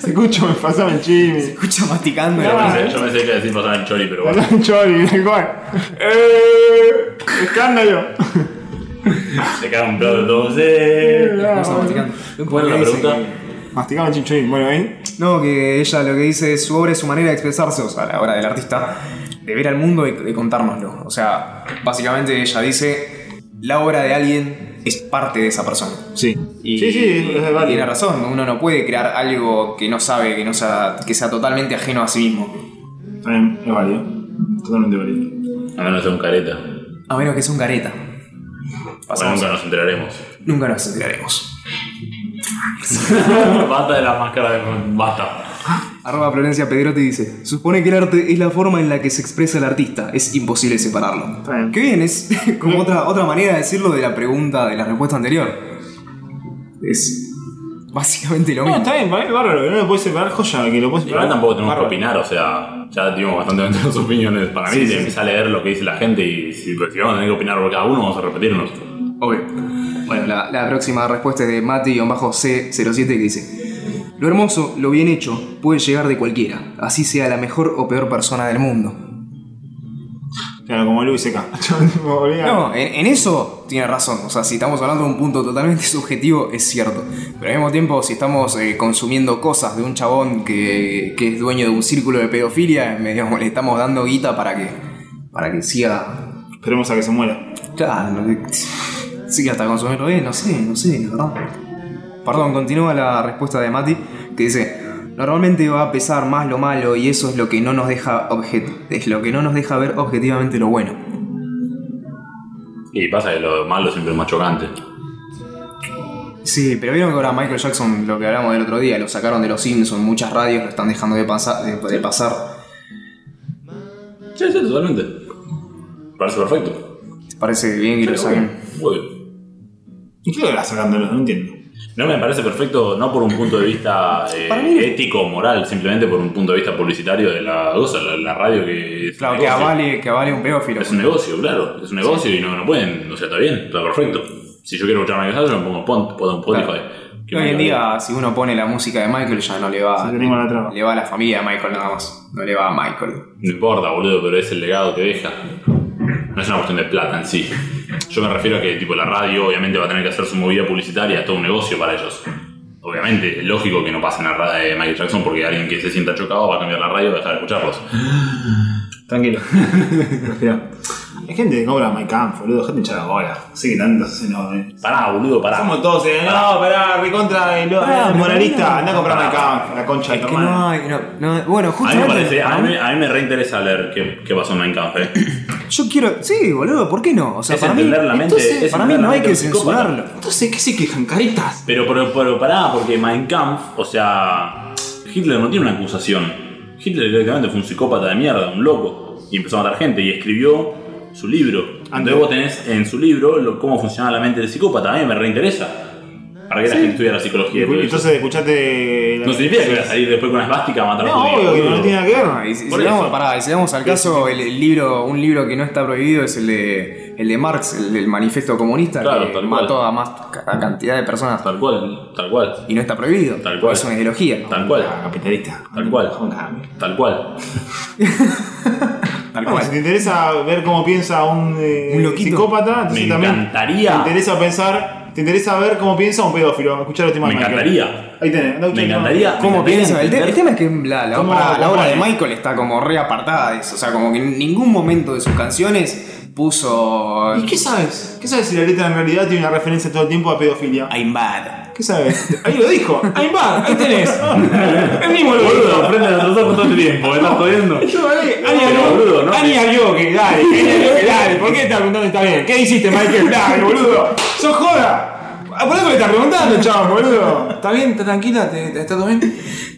Se escucha, me pasaba el chimi. Escucha masticando. Yo Ah. pensé, yo pensé que decir pasar en chori, pero bueno. Pasaba el chori, tal cual. ¡Eh! ¡Escándalo! Se cae un plato de todos. ¡Eh! cosa masticando. Bueno, la Dice pregunta. que- Masticaba el chinchorín. Bueno, ahí. No, que ella lo que dice es su obra es su manera de expresarse, o sea, la obra del artista, de ver al mundo y de contárnoslo. O sea, básicamente ella dice, la obra de alguien es parte de esa persona. Sí. Y, sí, sí, es y válido. tiene razón, uno no puede crear algo que no sabe, que no sea, que sea totalmente ajeno a sí mismo. Bien, es válido. Totalmente válido. A menos de un careta. A menos que sea un careta. Bueno, Pasamos. nunca nos enteraremos. Nunca nos enteraremos. Basta de la máscara de. Basta. Arroba Florencia Pedrotti dice, supone que el arte es la forma en la que se expresa el artista, es imposible separarlo. Bien. Qué bien, es como otra, otra manera de decirlo de la pregunta, de la respuesta anterior. Es básicamente lo No, mismo. está bien, para mí es bárbaro, que no lo puedes separar joya, que lo puedes separar. Igual tampoco tenemos que opinar, o sea, ya dimos bastante nuestras opiniones. Para mí, Sí, si sí, empieza a leer lo que dice la gente y si, pues, si vamos a tener que opinar por cada uno, vamos a repetirnos. Obvio. Bueno, la, la próxima respuesta es de Mati-C07 que dice, lo hermoso, lo bien hecho, puede llegar de cualquiera, así sea la mejor o peor persona del mundo. Claro, como Luis C.K. No, en, en eso tiene razón. O sea, si estamos hablando de un punto totalmente subjetivo, es cierto. Pero al mismo tiempo, si estamos eh, consumiendo cosas de un chabón que, que es dueño de un círculo de pedofilia, medio, le estamos dando guita para que, para que siga. Esperemos a que se muera. Claro, siga hasta consumirlo bien, no sé, no sé, la verdad. Perdón, continúa la respuesta de Mati, que dice. Normalmente va a pesar más lo malo y eso es lo que no nos deja es lo que no nos deja ver objetivamente lo bueno. Y pasa que lo malo siempre es más chocante. Sí, pero vieron que ahora Michael Jackson, lo que hablamos del otro día, lo sacaron de los Simpsons, muchas radios lo están dejando de, pasar, de, de pasar. Sí, sí, totalmente. Parece perfecto. ¿Te parece bien que lo saquen? ¿Y qué lo era sacándolo? No entiendo. No me parece perfecto, no por un punto de vista eh, ético o moral, simplemente por un punto de vista publicitario de la cosa, la, la radio que es Claro, un que negocio. avale, que avale un pedófilo. Es un negocio, claro, es un negocio y no, no pueden, o sea, está bien, está perfecto. Si yo quiero escuchar a Michael Jackson, lo pongo Pon- pongo en Spotify. Que Hoy en me- día, si uno pone la música de Michael, ya no le va. Se tenemos la traba. Le va a la familia de Michael nada más. No le va a Michael. No importa, boludo, pero es el legado que deja. No es una cuestión de plata en sí. Yo me refiero a que tipo la radio obviamente va a tener que hacer su movida publicitaria, todo un negocio para ellos. Obviamente, es lógico que no pasen la radio de Michael Jackson porque alguien que se sienta chocado va a cambiar la radio y va a dejar de escucharlos. Tranquilo. Hay gente que cobra My Camp, boludo. Gente hinchada bola. Así que tantos se no, eh. Pará, boludo, pará. Somos todos, eh. No, pará, recontra, eh, lo- Pará, eh, pero moralista. pará. Anda a comprar. My Camp, la concha de Es tu que no hay, no, no- bueno, A mí me parece, a mí, mí- a mí me reinteresa leer qué, qué pasó en Kampf, eh. Yo quiero. Sí, boludo, ¿por qué no? O sea, Es para mí. entender la mente- entonces, es para mí entender no la hay mente que de un psicópata. censurarlo. Entonces, ¿qué se quejan, caritas? Pero, pero, pero pará, porque Mein Kampf, o sea, Hitler no tiene una acusación. Hitler directamente fue un psicópata de mierda, un loco, y empezó a matar gente y escribió su libro. Entonces vos tenés en su libro lo- cómo funciona la mente del psicópata. A mí me reinteresa. Para que la gente estudiara psicología. y. Entonces, escuchate. no significa que voy a salir después con una esvástica a matar a No, judíos, obvio que no tiene nada que ver. Y si, si vamos, pará, y si vamos al caso, el, el libro, un libro que no está prohibido es el de, el de Marx, el del manifiesto comunista, Claro, que tal cual. mató a más ca- a cantidad de personas Tal cual, tal cual, y no está prohibido. Tal cual. Es una ideología. tal cual, Ah, Capitalista. Tal cual. Tal cual. Tal Bueno, cual. si te interesa ver cómo piensa un, eh, Un psicópata, entonces Me también encantaría. te interesa pensar, te interesa ver cómo piensa un pedófilo. Escuchar los temas Me de Michael. encantaría. Ahí tenés, Me encantaría. ¿Cómo Me piensa? El, te- el tema es que la, la ¿Cómo obra, la obra de? Michael está como re apartada de eso. O sea, como que en ningún momento de sus canciones puso. ¿Y qué sabes? ¿Qué sabes si la letra en realidad tiene una referencia todo el tiempo a pedofilia? I'm bad. ¿Qué sabes? Ahí lo dijo. Ahí va, ahí tenés. El mismo lo Boludo, frente a ojos todo el tiempo, ¿me estás jodiendo? Yo, eh, Ani Pero, Ayo- boludo, no Ani me- Ayoki, dale, Ani Ayoki, dale. ¿Por qué te estás preguntando está bien? ¿Qué hiciste, Michael? Dale, boludo. ¡Sos joda! Ah, ¿Por qué me estás preguntando, chabón, boludo? ¿Está bien? ¿Está tranquila? ¿Te- te- ¿Está todo bien?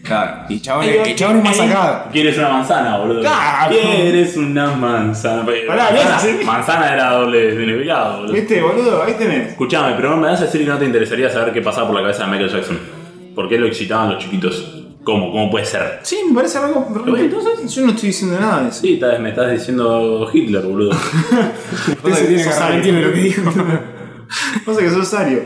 Claro. Y chabón, y chabón es más sacado. ¿Quieres una manzana, boludo? Ah, ¿Quieres una manzana? Pará, no es así. Manzana era doble significado, boludo. ¿Viste, boludo? Ahí tenés. Escuchame, pero me vas a decir que no te interesaría saber qué pasaba por la cabeza de Michael Jackson. ¿Por qué lo excitaban los chiquitos? ¿Cómo? ¿Cómo puede ser? Sí, me parece algo. Entonces, yo no estoy diciendo nada de eso. Sí, tal vez me estás diciendo Hitler, boludo. Que tiene que arrepentirme lo que dijo. Pasa que sos Ario.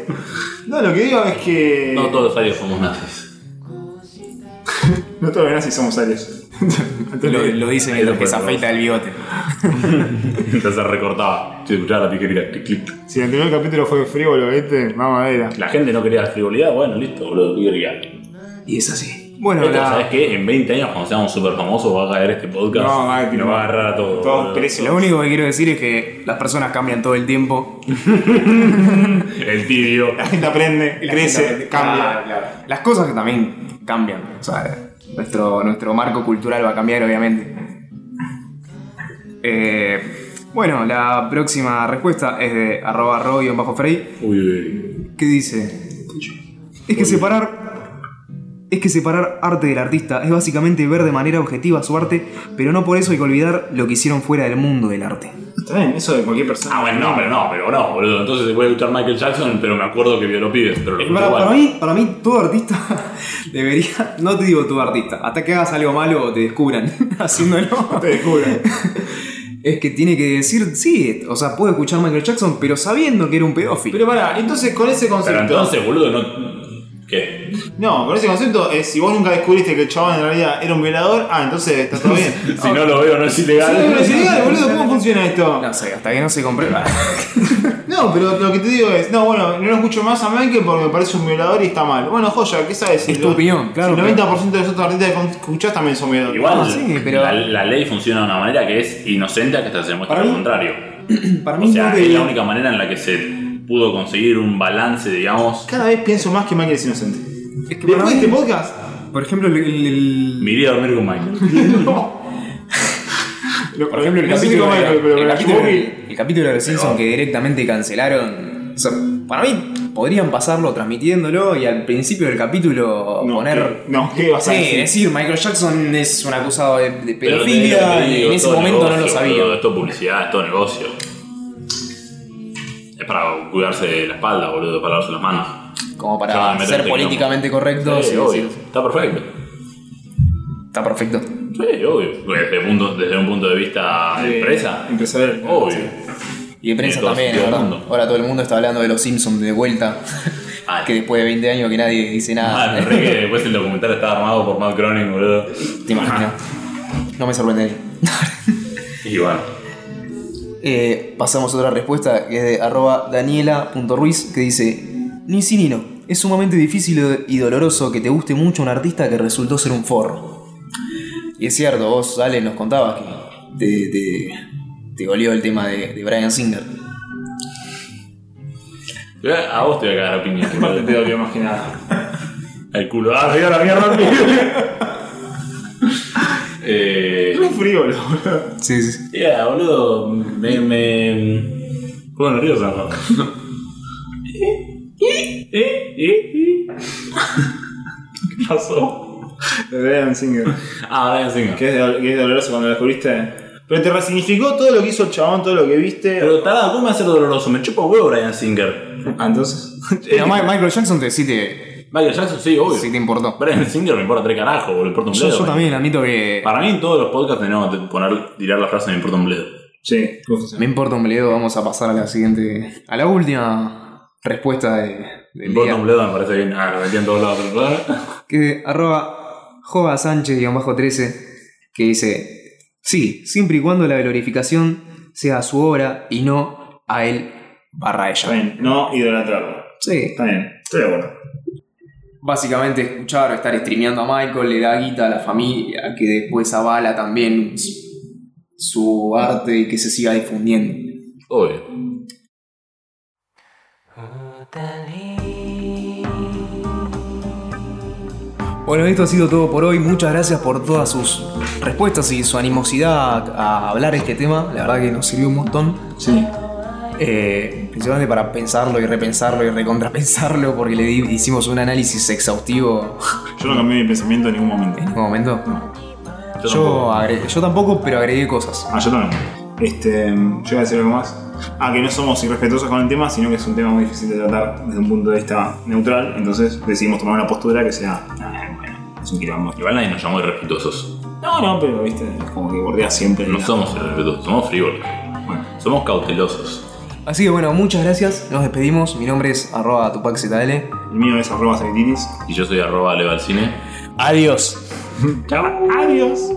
No, lo que digo es que. No todos los arios somos nazis. No todos los nazis somos Arios. Lo, lo dice Ahí lo que se afeita el bigote. Entonces se recortaba. Si escuchaba la clic, clic. Si el anterior capítulo fue frívolo, ¿viste? Mamadera. La gente no quería la frivolidad, bueno, listo, boludo, ¿qué quería? Y es así. Bueno, Esto, la- ¿sabes qué? En 20 años, cuando seamos súper famosos, va a caer este podcast. No, va a- y nos va a agarrar a boludo. presos. lo único que quiero decir es que las personas cambian todo el tiempo. El tibio. La gente aprende, crece, cambia. Las cosas que también cambian. O sea, nuestro, nuestro marco cultural va a cambiar, obviamente. Eh, bueno, la próxima respuesta es de arroba bajo frey Uy, uy, uy. que dice es que separar es que separar arte del artista es básicamente ver de manera objetiva su arte, pero no por eso hay que olvidar lo que hicieron fuera del mundo del arte. Está bien, eso de cualquier persona. Ah, bueno, no, pero no, pero no, boludo. Entonces voy a escuchar Michael Jackson, pero me acuerdo que violó pibes. Pero lo escucho Para, igual. para mí, para mí, todo artista debería. No te digo todo artista, hasta que hagas algo malo o te descubran haciéndolo. Te descubren. Es que tiene que decir, sí, o sea, puedo escuchar Michael Jackson, pero sabiendo que era un pedófilo. Pero pará, entonces con ese concepto. Pero entonces, boludo, no. ¿Qué? No, con ese concepto es si vos nunca descubriste que el chabón en realidad era un violador, ah, entonces está todo bien. Si no lo veo, no es ilegal. pero es ilegal, boludo, ¿cómo funciona esto? No sé, hasta que no se comprueba. No, pero lo que te digo es, no, bueno, no lo escucho más a Michael porque me parece un violador y está mal. Bueno, joya, ¿qué sabes? Si Es tu opinión, claro, Si el pero- 90% de los otros artistas que escuchás también son violadores. Igual, Ah, sí, pero- la, la ley funciona de una manera que es inocente hasta que se demuestre Para lo mí- contrario. Para O mí sea, no es la única manera en la que se pudo conseguir un balance, digamos. Cada vez pienso más que Michael es inocente. Es que Después de este podcast, Por ejemplo, el, el- el- Me iría a dormir con Michael. por ejemplo, el no capítulo, de- Michael, pero el capítulo, Ashwoki- el capítulo de los Simpsons que directamente cancelaron. O sea, para mí podrían pasarlo transmitiéndolo y al principio del capítulo no, poner. ¿qué? no, ¿qué vas a Sí, decir? decir Michael Jackson es un acusado de, de Pero te- pedofilia te y en es ese momento no lo sabía. boludo, Es publicidad, es todo negocio. Es para cuidarse de la espalda, boludo, para lavarse las manos. Como para ser en políticamente correctos. Sí, obvio. Está perfecto. Está perfecto. Sí, obvio. Desde, punto- desde un punto de vista de empresa, Empresarial. obvio. Y de prensa también, ¿verdad? mundo. Ahora todo el mundo está hablando de los Simpsons de vuelta. Que después de 20 años que nadie dice Ah, nada. me re que después el documental estaba armado por Matt Groening, boludo. Te imagino. No me sorprendería. Y bueno. Eh, pasamos a otra respuesta que es de arroba daniela.ruiz que dice ni sí ni no. Es sumamente difícil y doloroso que te guste mucho un artista que resultó ser un forro. Y es cierto, vos, Ale, nos contabas que te, te, te goleó el tema de, de Brian Singer. A vos te voy a cagar. ¿Qué parte te dolió más que nada? El culo. Ah, dio la mierda. eh. Es frívolo, boludo. Sí, sí, sí. Yeah, boludo. Me. me... Pongo nervioso, ¿no? ¿Eh? ¿Eh? ¿Eh? ¿Qué pasó? De Brian Singer. Ah, Brian Singer. Que es, que es doloroso cuando lo descubriste. Pero te resignificó todo lo que hizo el chabón, todo lo que viste. Pero tarado, ¿cómo me va a ser doloroso? Me chupa huevo Brian Singer. Ah, entonces. Pero Michael Jackson te, sí, te, Michael Jackson, sí, obvio. sí te importó. Brian Singer me importa tres carajos, boludo. Me importa un Yo, bledo. yo también admito que Para mí en todos los podcasts tenemos que poner, tirar la frase me importa un bledo. Sí, me importa un bledo. Vamos a pasar a la siguiente, a la última respuesta de, del día. un bledo, me parece bien. Ah, lo metí en todos lados. ¿verdad? que arroba Jova Sánchez-13 que dice, sí, siempre y cuando la glorificación sea a su obra y no a él barra ella. bien, no idolatrarlo. Sí, Está bien, estoy de acuerdo. básicamente escuchar o estar streameando a Michael le da guita a la familia que después avala también su, su arte y que se siga difundiendo. Obvio. Bueno, esto ha sido todo por hoy. Muchas gracias por todas sus respuestas y su animosidad a hablar este tema. La verdad que nos sirvió un montón. Sí. Eh, principalmente para pensarlo y repensarlo y recontrapensarlo, porque le di- hicimos un análisis exhaustivo Yo no cambié mi pensamiento en ningún momento. en ningún momento. Yo Yo, tampoco. agregué- yo tampoco, pero agregué cosas. Ah, yo también. Este, yo iba a decir algo más. Ah, que no somos irrespetuosos con el tema, sino que es un tema muy difícil de tratar desde un punto de vista neutral. Entonces decidimos tomar una postura que sea. ah, bueno, es un quilombo. Igual nadie nos llamó irrespetuosos. No, no, pero viste, es como que bordea siempre. No la- somos irrespetuosos, somos frívolos. Bueno, Somos cautelosos. Así que bueno, muchas gracias. Nos despedimos. Mi nombre es arroba tupaczl. el mío es arroba. Y yo soy arroba levalcine. Adiós. Chao. Adiós.